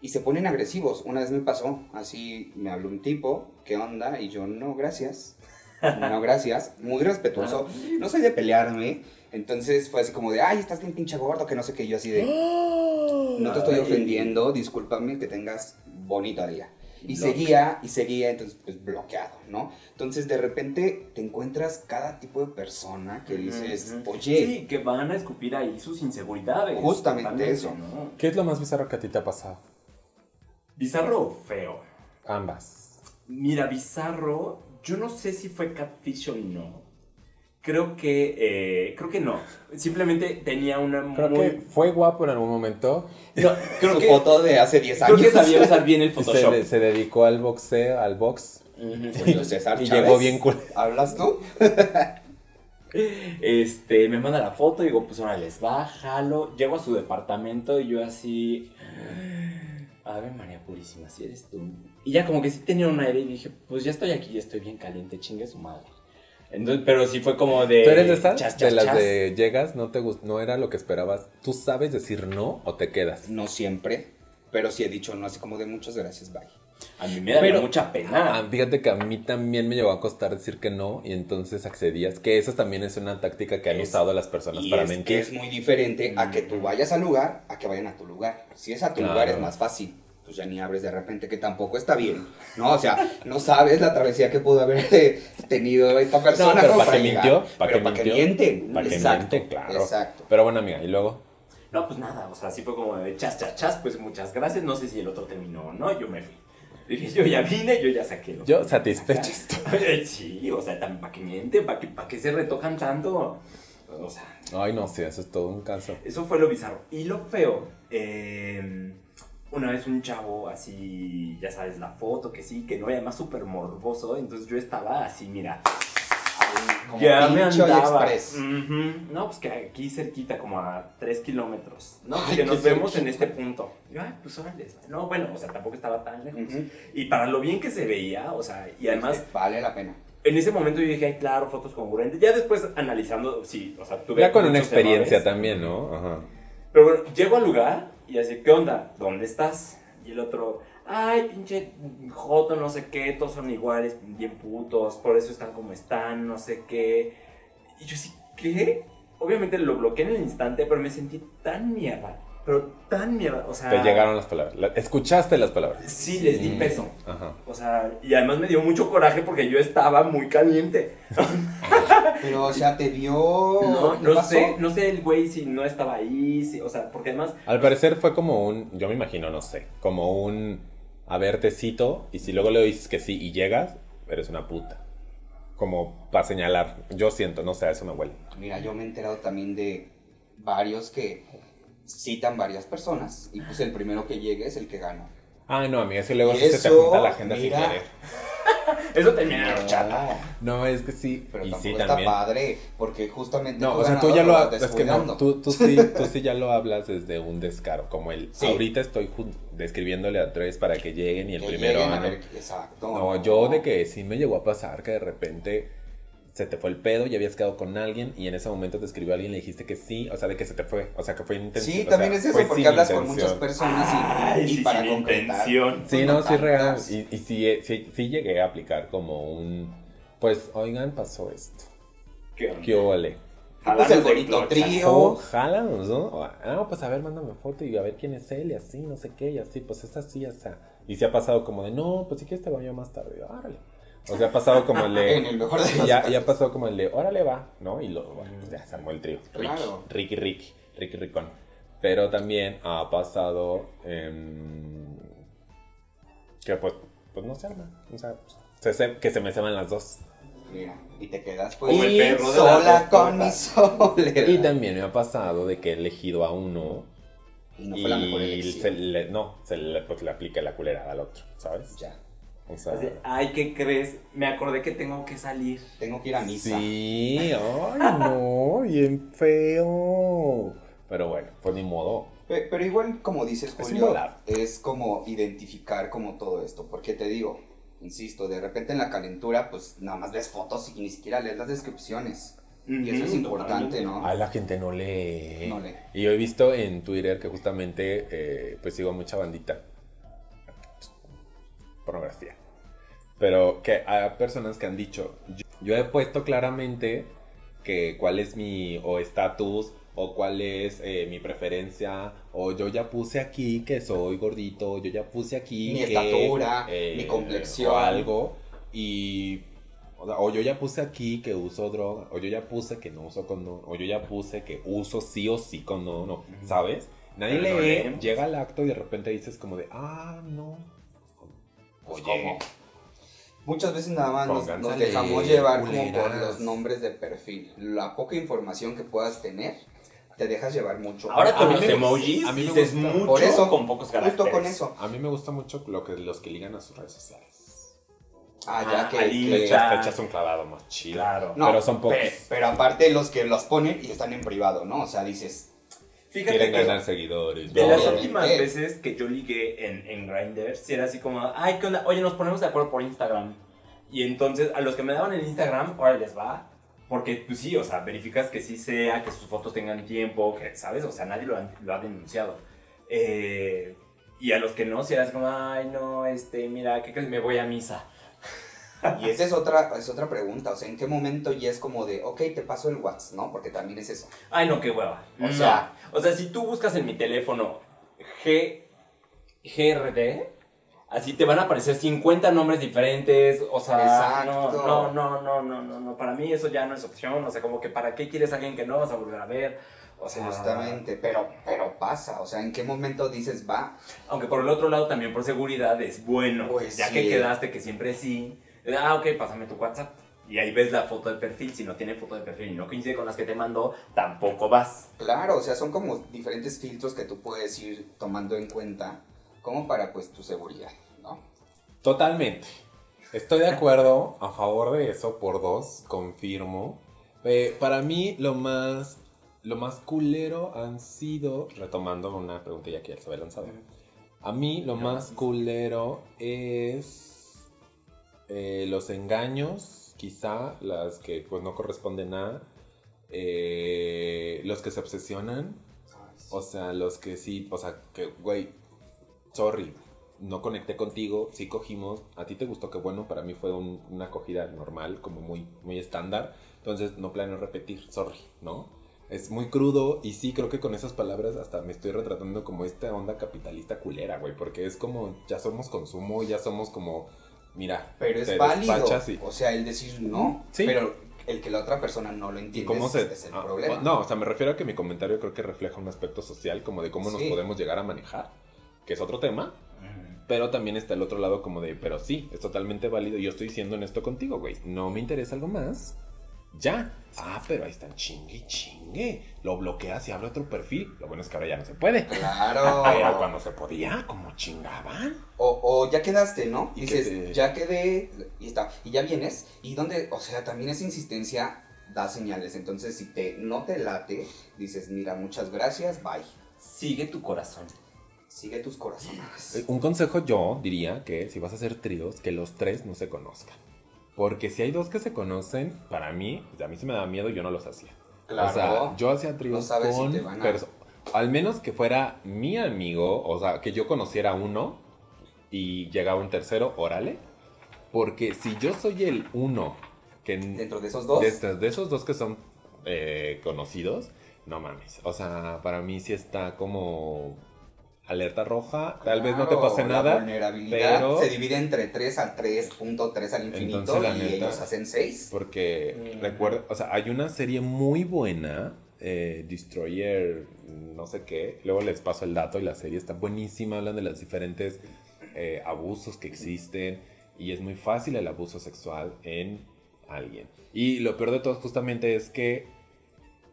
Y se ponen agresivos. Una vez me pasó, así me habló un tipo, ¿qué onda? Y yo, no, gracias. No, gracias. Muy respetuoso. No soy de pelearme. Entonces fue así como de, ay, estás bien pinche gordo, que no sé qué. Yo así de, no te estoy ofendiendo, discúlpame, que tengas bonito día. Y seguía, y seguía, entonces, pues bloqueado, ¿no? Entonces, de repente te encuentras cada tipo de persona que dices, oye, Sí, que van a escupir ahí sus inseguridades. Justamente eso. ¿no? ¿Qué es lo más bizarro que a ti te ha pasado? ¿Bizarro o feo? Ambas. Mira, bizarro, yo no sé si fue catfish o no. Creo que, eh, creo que no. Simplemente tenía una Creo muy... que fue guapo en algún momento. No, creo su que, foto de hace 10 creo años. que sabía usar bien el se, Photoshop. de- se dedicó al boxeo, al box. Julio César Y Chávez. llegó bien cool. ¿Hablas tú? Este, me manda la foto y digo, pues ahora les va, jalo. Llego a su departamento y yo así. A ver, María Purísima, si eres tú. Y ya como que sí tenía un aire y dije, pues ya estoy aquí, ya estoy bien caliente, chingue su madre. Entonces, pero sí fue como de. ¿Tú eres de esas? chas, de las chas. de llegas, no te gust- no era lo que esperabas. ¿Tú sabes decir no o te quedas? No siempre, pero sí he dicho no, así como de muchas gracias, bye. A mí me da Pero- mucha pena. Ah, fíjate que a mí también me llegó a costar decir que no y entonces accedías. Que eso también es una táctica que han Es- usado las personas Y para es mentir. que es muy diferente a que tú vayas al lugar, a que vayan a tu lugar. Si es a tu Claro. lugar es más fácil. Pues ya ni abres de repente, que tampoco está bien. No, o sea, no sabes la travesía que pudo haber tenido esta persona. No, pero ¿para llegar. mintió? ¿Para que mintió? mienten. ¿Para qué exacto, miente? Claro. Exacto. Pero bueno, amiga, y luego. No, pues nada, o sea, así fue como de chas, chas, chas, pues muchas gracias. No sé si el otro terminó o no, yo me fui. Dije, yo ya vine, yo ya saqué. lo Yo satisfecho sacar. Sí, o sea, para que mienten, para que, para que se retocan tanto. O sea, Ay, no sé, eso es todo un caso. eso fue lo bizarro. Y lo feo, eh, una vez un chavo así, ya sabes, la foto, que sí, que no, y además súper morboso. Entonces yo estaba así, mira, Como ya me andaba. Express. No, pues que aquí cerquita, como a 3 kilómetros. No, Ay, que nos vemos en este punto. Yo, ay, pues órale. No, bueno, o sea, tampoco estaba tan lejos. Y para lo bien que se veía, o sea, y además, Este, Vale la pena. en ese momento yo dije, ay, claro, fotos congruentes. Ya después analizando, sí, o sea, tuve. Ya con una experiencia errores. también, ¿no? Ajá. Pero bueno, llego al lugar y así, ¿qué onda? ¿Dónde estás? Y el otro, ay, pinche joto, no sé qué, todos son iguales, bien putos, por eso están como están, no sé qué. Y yo así, ¿qué? Obviamente lo bloqueé en el instante, pero me sentí tan mierda, pero tan mierda, o sea... Te llegaron las palabras. La- escuchaste las palabras. Sí, les di Mm, peso. Ajá. O sea, y además me dio mucho coraje porque yo estaba muy caliente. Pero, o sea, te vio. No, ¿Qué no pasó? sé, no sé el güey si no estaba ahí, si- o sea, porque además Al parecer fue como un, yo me imagino, no sé, como un, a ver, te cito, y si luego le dices que sí y llegas, eres una puta. Como para señalar, yo siento, no sé, a eso me huele. Mira, yo me he enterado también de varios que citan varias personas. Y pues el primero que llegue es el que gana. Ah, no, amiga, es que luego sí se te junta la agenda sin querer. Eso termina en horchata. No, es que sí, Pero y tampoco sí está también. padre, porque justamente No, o sea, tú ya lo, vas ha- es que no, tú, tú sí, tú sí ya lo hablas desde un descaro, como el, Sí. ahorita estoy describiéndole a tres para que lleguen y el Que primero... lleguen a ver- exacto. No, yo de que sí me llegó a pasar que de repente se te fue el pedo y habías quedado con alguien y en ese momento te escribió alguien y le dijiste que sí, o sea, de que se te fue, o sea, que fue intención. Sí, o también sea, es eso, porque hablas con muchas personas y, Ay, y sí, para sin concretar. intención. Sí, pues, no, sí, real. Y, y sí, sí, sí llegué a aplicar como un, pues, oigan, pasó esto. ¿Qué? ¿Qué ole? Pues el bonito trío. Oh, jálanos, ¿no? Ah, pues a ver, mándame foto y a ver quién es él y así, no sé qué, y así, pues es así, o sea. Y se ha pasado como de, no, pues si quieres te voy yo más tarde, órale. O sea, ha pasado como el de... En el mejor de los ya, ya pasó como el de, órale va, ¿no? Y luego, bueno, pues ya se armó el trío. Ricky, Claro. Ricky, Ricky, Ricky Ricón. Pero también ha pasado em, que pues, pues no se arma. O sea, se- se- que se me ceban las dos. Mira, y te quedas pues Como el Y perro de sola con mi soledad. Y también me ha pasado de que he elegido a uno Y no fue la mejor y elección. se le, no, se le, pues, le aplica la culerada al otro, ¿sabes? Ya, O sea, Así, Ay, ¿qué crees? Me acordé que tengo que salir. tengo que ir a misa. sí, ay no, bien feo. Pero bueno, pues ni modo. Pe- Pero igual, como dices, Es Julio, es como identificar como todo esto. Porque te digo, insisto, de repente en la calentura, pues nada más ves fotos y ni siquiera lees las descripciones. Y eso es importante. ¿no? Ay, la gente no lee. No lee. Y yo he visto en Twitter que justamente, eh, pues sigo mucha bandita. Pornografía. Pero que hay personas que han dicho, yo, yo he puesto claramente que cuál es mi o estatus o cuál es eh, mi preferencia o yo ya puse aquí que soy gordito, yo ya puse aquí Mi que, estatura, mi complexión. o algo y o, sea, o yo ya puse aquí que uso droga, o yo ya puse que no uso condón, o yo ya puse que uso sí o sí condón, o- ¿sabes? Nadie Pero no lee, llega al acto y de repente dices como de, ah, no. Pues, Oye, ¿cómo? Muchas veces nada más nos, dejamos llevar como por los nombres de perfil. La poca información que puedas tener, te dejas llevar mucho. Ahora A con mí los me- emojis a mí me dices gusta. mucho Por eso, con pocos caracteres. Justo con eso. A mí me gusta mucho lo que, los que ligan a sus redes sociales. Ah, Ah, ya que... ahí que-. Te echas un clavado más chido. Claro. No, pero son pocos. pe- Pero, aparte los que los ponen y están en privado, ¿no? O sea, dices, Fíjate Quieren que ganar seguidores. de ¿no? las últimas veces que yo ligué en, en Grindr, si era así como, ay, ¿qué onda? Oye, nos ponemos de acuerdo por Instagram. Y entonces, a los que me daban en Instagram, ahora les va. Porque, pues sí, o sea, verificas que sí sea, que sus fotos tengan tiempo, que, ¿sabes? O sea, nadie lo ha, lo ha denunciado. Eh, y a los que no, si eras como, ay, no, este, mira, ¿qué crees? Me voy a misa. y esa es otra, es otra pregunta, o sea, ¿en qué momento ya es como de, ok, te paso el WhatsApp, ¿no? Porque también es eso. Ay, no, qué hueva. O O sea- sea, o sea, si tú buscas en mi teléfono G, GRD, así te van a aparecer 50 nombres diferentes. O sea, no, no, no, no, no, no, no. Para mí eso ya no es opción. O sea, como que para qué quieres a alguien que no vas a volver a ver. O sea, Justamente, pero, pero pasa, o sea, ¿en qué momento dices, va? Aunque por el otro lado también por seguridad es bueno. Pues ya sí. que quedaste que siempre sí. Ah, ok, pásame tu WhatsApp. Y ahí ves la foto de perfil. Si no tiene foto de perfil y no coincide con las que te mandó, tampoco vas. Claro, o sea, son como diferentes filtros que tú puedes ir tomando en cuenta como para pues tu seguridad, ¿no? Totalmente. Estoy de acuerdo a favor de eso por dos, confirmo. Eh, para mí lo más, lo más culero han sido, retomando una pregunta ya que ya se había lanzado. A mí lo más culero es eh, los engaños, quizá las que pues no corresponden a, eh, los que se obsesionan, o sea, los que sí, o sea, que, güey, sorry, no conecté contigo, sí cogimos, a ti te gustó, que bueno, para mí fue un- una acogida normal, como muy, muy estándar, entonces no planeo repetir, sorry, ¿no? Es muy crudo y sí, creo que con esas palabras hasta me estoy retratando como esta onda capitalista culera, güey, porque es como, ya somos consumo, ya somos como, mira, Pero es válido, y- o sea, el decir no, Sí. pero el que la otra persona no lo ¿Y entiende cómo se.? es el ah, problema. No, o sea, me refiero a que mi comentario creo que refleja un aspecto social, como de cómo nos podemos llegar a manejar, que es otro tema, pero también está el otro lado, como de, pero sí, es totalmente válido. Yo estoy siendo honesto contigo, güey. No me interesa algo más. Ya. Ah, pero ahí están chingue y chingue. Lo bloqueas y abre otro perfil. Lo bueno es que ahora ya no se puede. Pero Claro. cuando se podía, como chingaban. O, o ya quedaste, ¿no? Y Dices, que te- ya quedé y está. Y ya vienes. Y donde, o sea, también esa insistencia da señales. Entonces, si te no te late, dices, mira, muchas gracias, bye. Sigue tu corazón. Sigue tus Eh, corazones. Un consejo yo diría que si vas a hacer tríos, que los tres no se conozcan. Porque si hay dos que se conocen, para mí, pues, a mí se me da miedo, yo no los hacía. Claro. O sea, yo hacía tríos No sabes si con te van a- Al menos que fuera mi amigo, o sea, que yo conociera uno y llegaba un tercero, órale. Porque si yo soy el uno que... Dentro de esos dos. De esos dos que son eh, conocidos, no mames. O sea, para mí sí está como alerta roja. Tal vez no te pase la nada. vulnerabilidad pero- se divide entre 3 al 3.3 al infinito Entonces, la y neta- ellos hacen 6. Porque Mm. recuerda, o sea, hay una serie muy buena, eh, Destroyer, no sé qué. Luego les paso el dato y la serie está buenísima. Hablan de los diferentes eh, abusos que existen y es muy fácil el abuso sexual en alguien. Y lo peor de todo justamente es que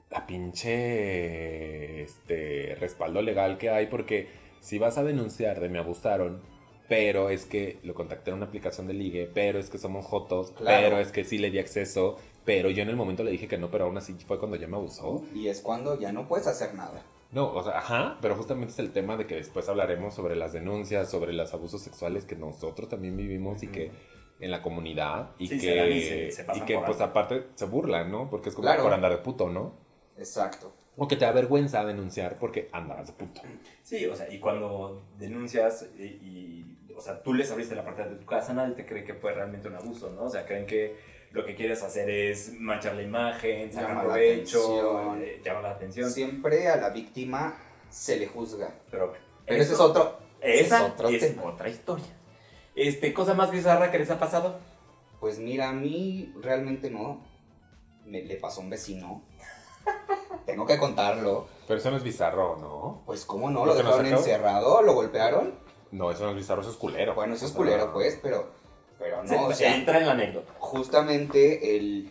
la pinche este, respaldo legal que hay porque si vas a denunciar de me abusaron, pero es que lo contacté en una aplicación de ligue, pero es que somos jotos, Claro. pero es que sí le di acceso, pero yo en el momento le dije que no, pero aún así fue cuando ya me abusó. Y es cuando ya no puedes hacer nada. No, o sea, ajá, pero justamente es el tema de que después hablaremos sobre las denuncias, sobre los abusos sexuales que nosotros también vivimos y que en la comunidad y Sí, se dan y que, se- se y que pues aparte se burlan, ¿no? Porque es como Claro. por andar de puto, ¿no? Exacto. O que te da vergüenza denunciar porque andabas de puto. Sí, o sea, y cuando denuncias y, y, o sea, tú les abriste la puerta de tu casa, nadie te cree que fue realmente un abuso, ¿no? O sea, creen que lo que quieres hacer es manchar la imagen, sacar Llama la provecho, atención. eh, llamar la atención. Siempre a la víctima se le juzga. Pero, Pero ese es eso- otro. ese Esa es otro es tema. otra historia. Este, cosa más bizarra que les ha pasado. Pues mira, a mí realmente no. Me, le pasó a un vecino. Tengo que contarlo. Pero eso no es bizarro, ¿no? Pues cómo no, ¿Lo dejaron encerrado, lo golpearon. No, eso no es bizarro, eso es culero. Bueno, eso es culero, pues, pero, pero Se- no, o sea, entra en la anécdota. justamente el,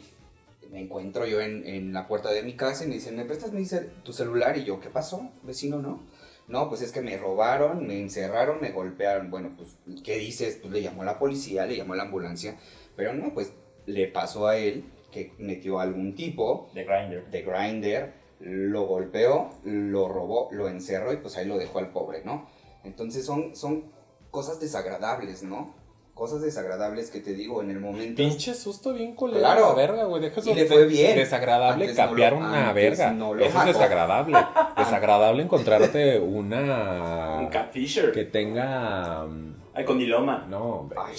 me encuentro yo en, en la puerta de mi casa y me dicen, ¿me prestas mi cel- tu celular? Y yo, ¿qué pasó, vecino, no? No, pues es que me robaron, me encerraron, me golpearon. Bueno, pues, ¿qué dices? Pues le llamó a la policía, le llamó a la ambulancia. Pero no, pues le pasó a él que metió a algún tipo De Grindr. de Grinder, lo golpeó, lo robó, lo encerró y pues ahí lo dejó al pobre, ¿no? Entonces son, son cosas desagradables, ¿no? Cosas desagradables que te digo en el momento. Pinche susto bien culero. Claro. La verga, güey. Deja eso Y le fue bien. Desagradable Antes no lo- una verga. no lo eso es desagradable. desagradable encontrarte una. Un catfisher. Que tenga. mm, Ay, condiloma. No, hombre. Ay,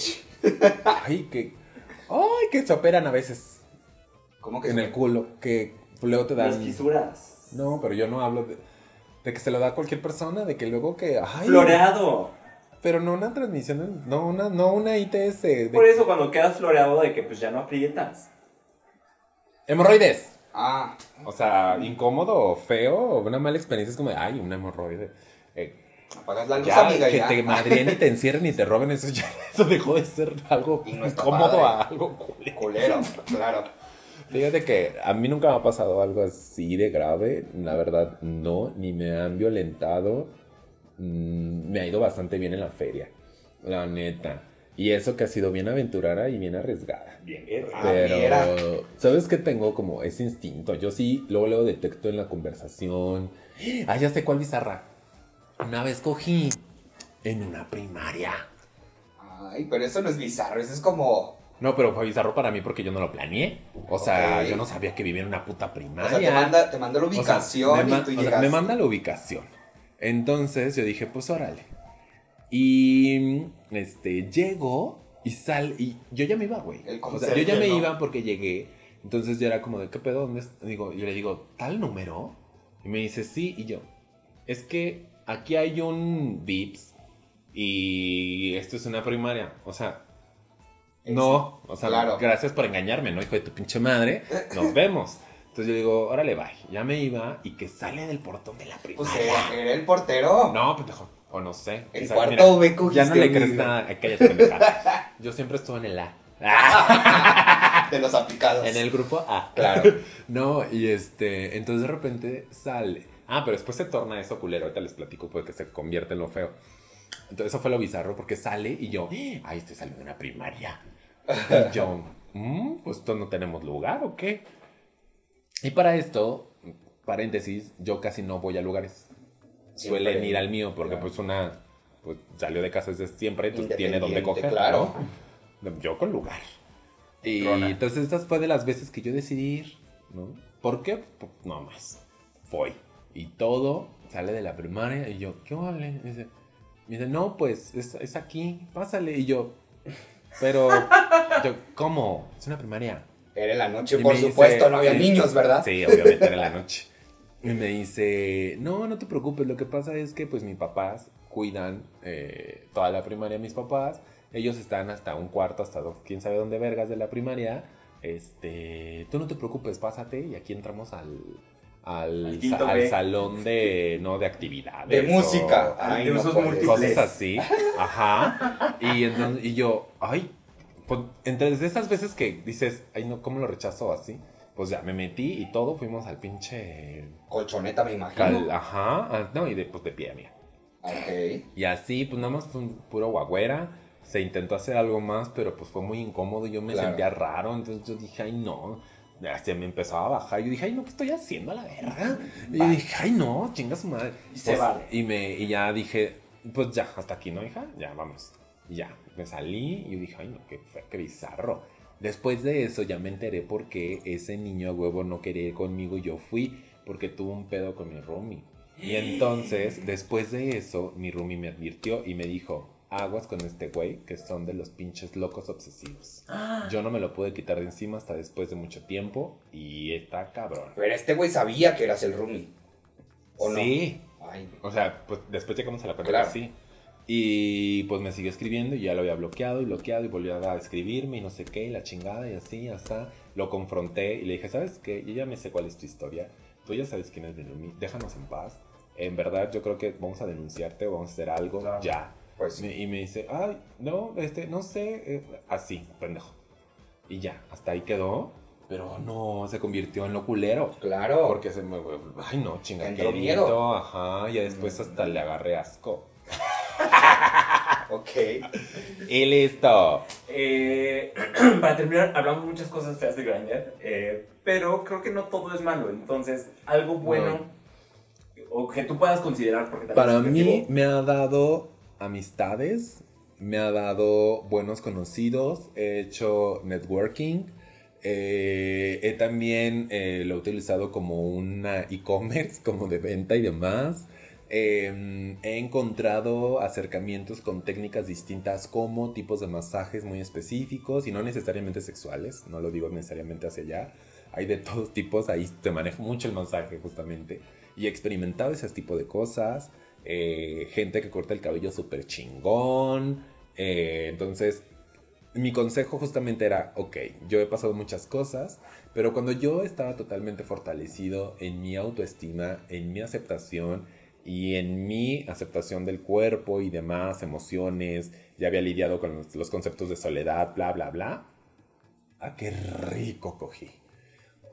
Ay, que. Ay, que se operan a veces ¿cómo que en se- el culo. Que luego te Las fisuras. No, pero yo no hablo de. De que se lo da a cualquier persona, de que luego que. Ay, Floreado. Pero no una transmisión, no una, no una ITS. De Por eso cuando quedas floreado de que pues ya no aprietas. Hemorroides. Ah, O sea, incómodo, feo, una mala experiencia es como de, ay, una hemorroide. Eh, apagas la luz, ya, amiga, que ya. te madrien y te encierren y te roben, eso ya eso dejó de ser algo Y no está incómodo padre. a algo culero. Culero, claro. Fíjate que a mí nunca me ha pasado algo así de grave, la verdad no, ni me han violentado. Mm, me ha ido bastante bien en la feria, la neta. Y eso que ha sido bien aventurera y bien arriesgada. Bien, guerra. Ah, Pero. ¿sabes qué tengo? Como ese instinto. Yo sí, luego luego detecto en la conversación. Ah, ya sé cuál bizarra. Una vez cogí en una primaria. Ay, pero eso no es bizarro, eso es como. No, pero fue bizarro para mí porque yo no lo planeé. O sea, yo no sabía que vivía en una puta O primaria. sea, te manda, te manda la O sea, ubicación me, y tú o sea, me manda la ubicación. Entonces yo dije, pues órale. Y este, llego y sal. Y yo ya me iba, güey. O sea, yo ya me ¿no? iba porque llegué. Entonces yo era como de, ¿qué pedo? ¿Dónde es-?" Digo, yo le digo, ¿tal número? Y me dice, sí. Y yo, es que aquí hay un VIPS y esto es una primaria. O sea, no. O sea, Claro. gracias por engañarme, ¿no? Hijo de tu pinche madre. Nos vemos. Entonces yo digo, órale, bye. Ya me iba y que sale del portón de la Pues primaria. era, era el portero. No, pendejo. O no sé. El cuarto mira, V cogiste, Ya no le crees nada. Ay, Cállate, pendeja. Yo siempre estuve en el A. De los aplicados. En el grupo A. Claro. No, y este, entonces de repente sale. Ah, pero después se torna eso culero. Ahorita les platico porque se convierte en lo feo. Entonces eso fue lo bizarro porque sale y yo, ay, estoy saliendo de una primaria. Y yo, "Mm, pues no tenemos lugar o qué. Y para esto, paréntesis, yo casi no voy a lugares. Siempre. Suelen ir al mío porque Claro. pues una pues, salió de casa desde siempre, entonces tiene donde coger. claro. ¿no? Yo con lugar. Y Rona. entonces estas fue de las veces que yo decidí ir, ¿no? ¿Por qué? Pues, no más. Voy. Y todo sale de la primaria y yo, ¿qué vale? Y dice, me dice, no, pues es, es aquí, pásale. Y yo, pero, yo, ¿cómo? Es una primaria. Era en la noche, Y por dice- supuesto, no había niños, ¿verdad? Sí, obviamente era en la noche. Y me dice, no, no te preocupes, lo que pasa es que pues mis papás cuidan eh, toda la primaria, mis papás, ellos están hasta un cuarto, hasta dos, quién sabe dónde vergas de la primaria, este, tú no te preocupes, pásate y aquí entramos al... Al, Al sa- salón de, no, de actividades. De música. o- Ay, de no usos múltiples. cosas así. Ajá. Y, entonces, y yo, ay, pues, entre de esas veces que dices, ay, no, ¿cómo lo rechazo así? Pues ya me metí y todo, fuimos al pinche. Colchoneta, me imagino. cal- ajá. ah, No, y de, pues de pie, amiga. Ok. Y así, pues nada más fue un puro guagüera. Se intentó hacer algo más, pero pues fue muy incómodo. Yo me Claro. sentía raro. Entonces yo dije, ay, no. Se me empezaba a bajar. Yo dije, ay, no, ¿qué estoy haciendo a la verga? Y yo dije, ay, no, chinga su madre. Y se Pues, vale. Y, me, y ya dije, pues ya, hasta aquí, ¿no, hija? Ya, vamos. Y ya, me salí y yo dije, ay, no, qué, qué bizarro. Después de eso ya me enteré por qué ese niño a huevo no quería ir conmigo y yo fui, porque tuvo un pedo con mi roomie. Y entonces, después de eso, mi roomie me advirtió y me dijo, aguas con este güey, que son de los pinches locos obsesivos. Yo no me lo pude quitar de encima hasta después de mucho tiempo y está cabrón. Pero este güey sabía que eras el roomie. ¿O no? Sí. Ay, O sea, pues después llegamos a la cuenta Claro. sí. Y pues me siguió escribiendo y ya lo había bloqueado y bloqueado y volvió a escribirme y no sé qué, y la chingada y así, hasta lo confronté y le dije, ¿sabes qué? Yo ya me sé cuál es tu historia. Tú ya sabes quién es Benumi, déjanos en paz. En verdad yo creo que vamos a denunciarte o vamos a hacer algo Claro. ya. Pues Me- Y me dice, ay, no, este, no sé, eh, así, pendejo. Y ya, hasta ahí quedó. Pero no, se convirtió en lo culero. claro. Porque se me. Ay, no, chinga, Entró qué miedo. Ajá, y después hasta le agarré asco. Ok. Y listo. Eh, para terminar, hablamos muchas cosas feas de Grindr, eh, pero creo que no todo es malo. Entonces, algo bueno o que tú puedas considerar porque también Para es mí subjetivo. me ha dado amistades, me ha dado buenos conocidos, he hecho networking. eh, he también eh, lo utilizado como una e-commerce, como de venta y demás. Eh, he encontrado acercamientos con técnicas distintas como tipos de masajes muy específicos y no necesariamente sexuales, no lo digo necesariamente hacia allá. Hay de todos tipos, ahí te maneja mucho el masaje justamente. Y he experimentado ese tipo de cosas. Eh, gente que corta el cabello súper chingón. eh, entonces, mi consejo justamente era, ok, yo he pasado muchas cosas, pero cuando yo estaba totalmente fortalecido en mi autoestima, en mi aceptación y en mi aceptación del cuerpo y demás emociones, ya había lidiado con los, conceptos de soledad, bla, bla, bla. Ah, qué rico cogí.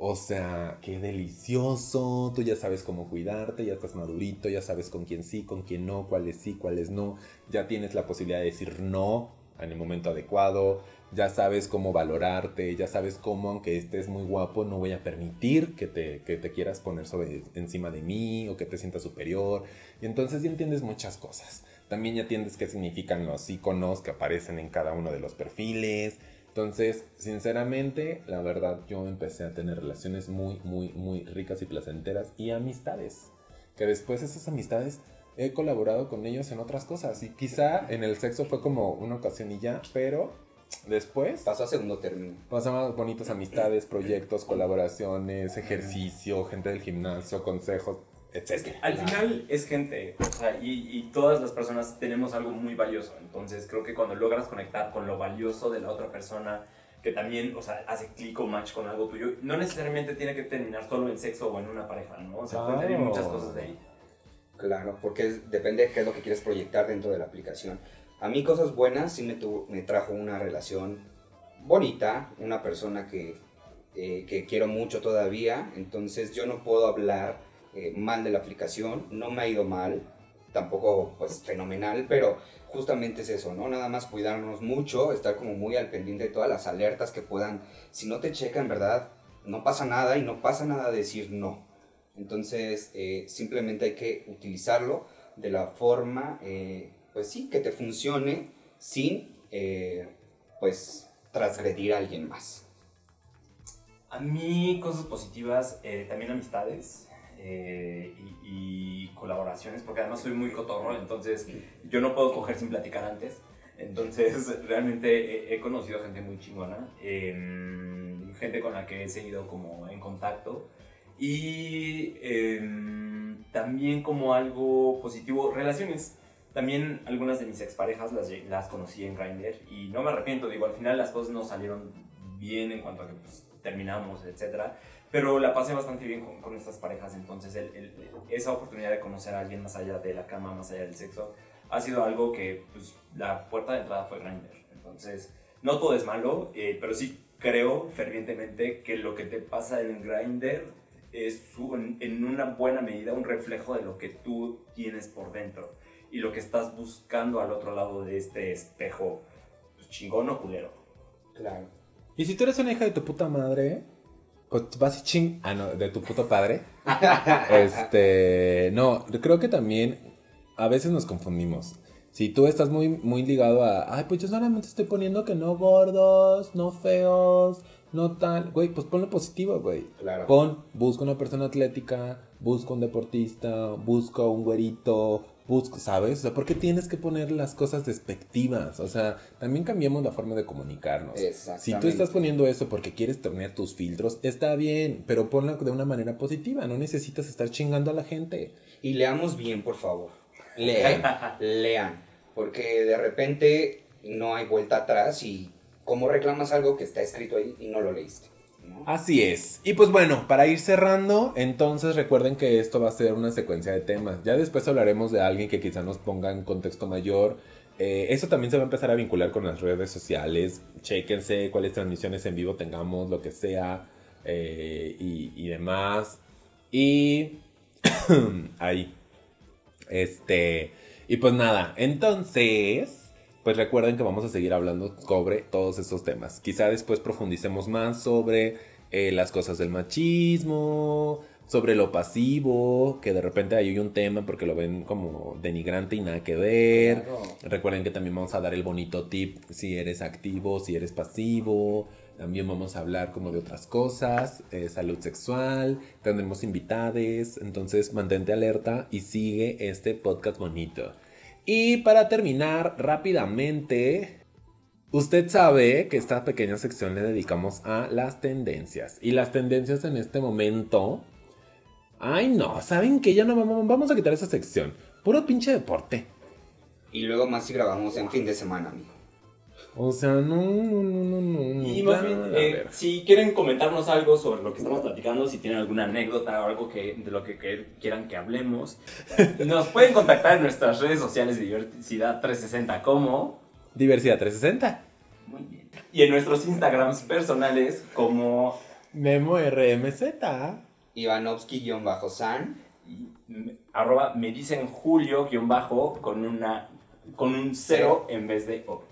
O sea, qué delicioso. Tú ya sabes cómo cuidarte, ya estás madurito, ya sabes con quién sí, con quién no, cuáles sí, cuáles no. Ya tienes la posibilidad de decir no en el momento adecuado. Ya sabes cómo valorarte, ya sabes cómo, aunque estés muy guapo, no voy a permitir que te, que te quieras poner sobre, encima de mí o que te sientas superior. Y entonces ya entiendes muchas cosas. También ya entiendes qué significan los iconos que aparecen en cada uno de los perfiles. Entonces, sinceramente, la verdad, yo empecé a tener relaciones muy, muy, muy ricas y placenteras y amistades. Que después esas amistades he colaborado con ellos en otras cosas. Y quizá en el sexo fue como una ocasión y ya, pero después Pasó a segundo término. pasamos bonitas amistades, proyectos, colaboraciones, ejercicio, gente del gimnasio, consejos, etc. al final es gente, o sea, y, y todas las personas tenemos algo muy valioso. Entonces creo que cuando logras conectar con lo valioso de la otra persona, que también, o sea, hace clic o match con algo tuyo, no necesariamente tiene que terminar solo en sexo o en una pareja, ¿no? O sea, pueden Claro. muchas cosas de ahí. Claro, porque es- depende de qué es lo que quieres proyectar dentro de la aplicación. A mí cosas buenas sí me, tu- me trajo una relación bonita, una persona que, eh, que quiero mucho todavía, entonces yo no puedo hablar eh, mal de la aplicación, no me ha ido mal, tampoco pues fenomenal, pero justamente es eso, ¿no? Nada más cuidarnos mucho, estar como muy al pendiente de todas las alertas que puedan, si no te checa en verdad, no pasa nada y no pasa nada decir no. Entonces, eh, simplemente hay que utilizarlo de la forma, eh, pues sí, que te funcione sin, eh, pues, transgredir a alguien más. A mí, cosas positivas, también amistades eh, y, y colaboraciones, porque además soy muy cotorro, entonces yo no puedo coger sin platicar antes. Entonces, realmente he, he conocido gente muy chingona, em, gente con la que he seguido como en contacto. Y em, también como algo positivo, relaciones. También algunas de mis exparejas las, las conocí en Grindr y no me arrepiento, digo, al final las cosas no salieron bien en cuanto a que pues, terminamos, etcétera, pero la pasé bastante bien con, con estas parejas, entonces el- el- esa oportunidad de conocer a alguien más allá de la cama, más allá del sexo, ha sido algo que pues, la puerta de entrada fue Grindr, entonces no todo es malo, eh, pero sí creo fervientemente que lo que te pasa en Grindr es un- en una buena medida un reflejo de lo que tú tienes por dentro y lo que estás buscando al otro lado de este espejo pues, chingón o culero. Claro. Y si tú eres una hija de tu puta madre, vas y ching. Ah, no, de tu puto padre. este. No, creo que también a veces nos confundimos. Si tú estás muy, muy ligado a. Ay, pues yo solamente estoy poniendo que no gordos, no feos, no tal. Güey, pues ponlo positivo, güey. Claro. Pon, busca una persona atlética, busca un deportista, busca un güerito, busco, ¿sabes? O sea, ¿por qué tienes que poner las cosas despectivas? O sea, también cambiamos la forma de comunicarnos. Si tú estás poniendo eso porque quieres tener tus filtros, está bien, pero ponlo de una manera positiva. No necesitas estar chingando a la gente. Y leamos bien, por favor. Lean, lean. Porque de repente no hay vuelta atrás y cómo reclamas algo que está escrito ahí y no lo leíste. Así es. Y pues bueno, para ir cerrando, entonces recuerden que esto va a ser una secuencia de temas. Ya después hablaremos de alguien que quizá nos ponga en contexto mayor. Eh, eso también se va a empezar a vincular con las redes sociales. Chéquense cuáles transmisiones en vivo tengamos, lo que sea, eh, y demás. Y ahí. Este. Y pues nada, entonces, pues recuerden que vamos a seguir hablando sobre todos esos temas. Quizá después profundicemos más sobre eh, las cosas del machismo, sobre lo pasivo, que de repente hay un tema porque lo ven como denigrante y nada que ver. Claro. Recuerden que también vamos a dar el bonito tip si eres activo, si eres pasivo. También vamos a hablar como de otras cosas, eh, salud sexual, tendremos invitades, entonces mantente alerta y sigue este podcast bonito. Y para terminar rápidamente, usted sabe que esta pequeña sección le dedicamos a las tendencias. Y las tendencias en este momento... Ay no, ¿saben qué? Ya no vamos a quitar esa sección. Puro pinche deporte. Y luego más si grabamos en fin de semana, amigo. O sea, no, no, no, no, no. Y más bien, eh, si quieren comentarnos algo sobre lo que estamos platicando, si tienen alguna anécdota o algo que, de lo que, que- quieran que hablemos, nos pueden contactar en nuestras redes sociales de Diversidad 360 como... Diversidad 360. Muy bien. Y en nuestros Instagrams personales como... Memo RMZ. Ivanovsky-san. y, arroba me dicen Julio guion bajo con una con un cero en vez de O.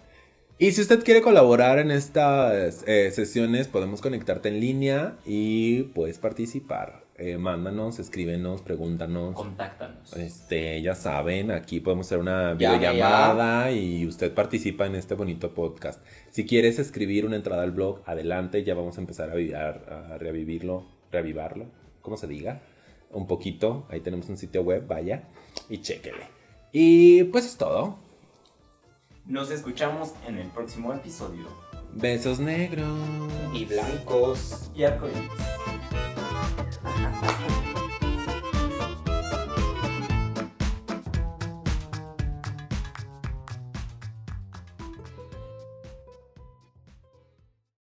Y si usted quiere colaborar en estas eh, sesiones, podemos conectarte en línea y puedes participar. Eh, mándanos, escríbenos, pregúntanos. Contáctanos. Este, ya saben, aquí podemos hacer una videollamada y usted participa en este bonito podcast. Si quieres escribir una entrada al blog, adelante, ya vamos a empezar a, vi- a- a revivirlo, reavivarlo, ¿cómo se diga? Un poquito, ahí tenemos un sitio web, vaya, y chéquele. Y pues es todo. Nos escuchamos en el próximo episodio. Besos negros. Y blancos. Y arcoíris.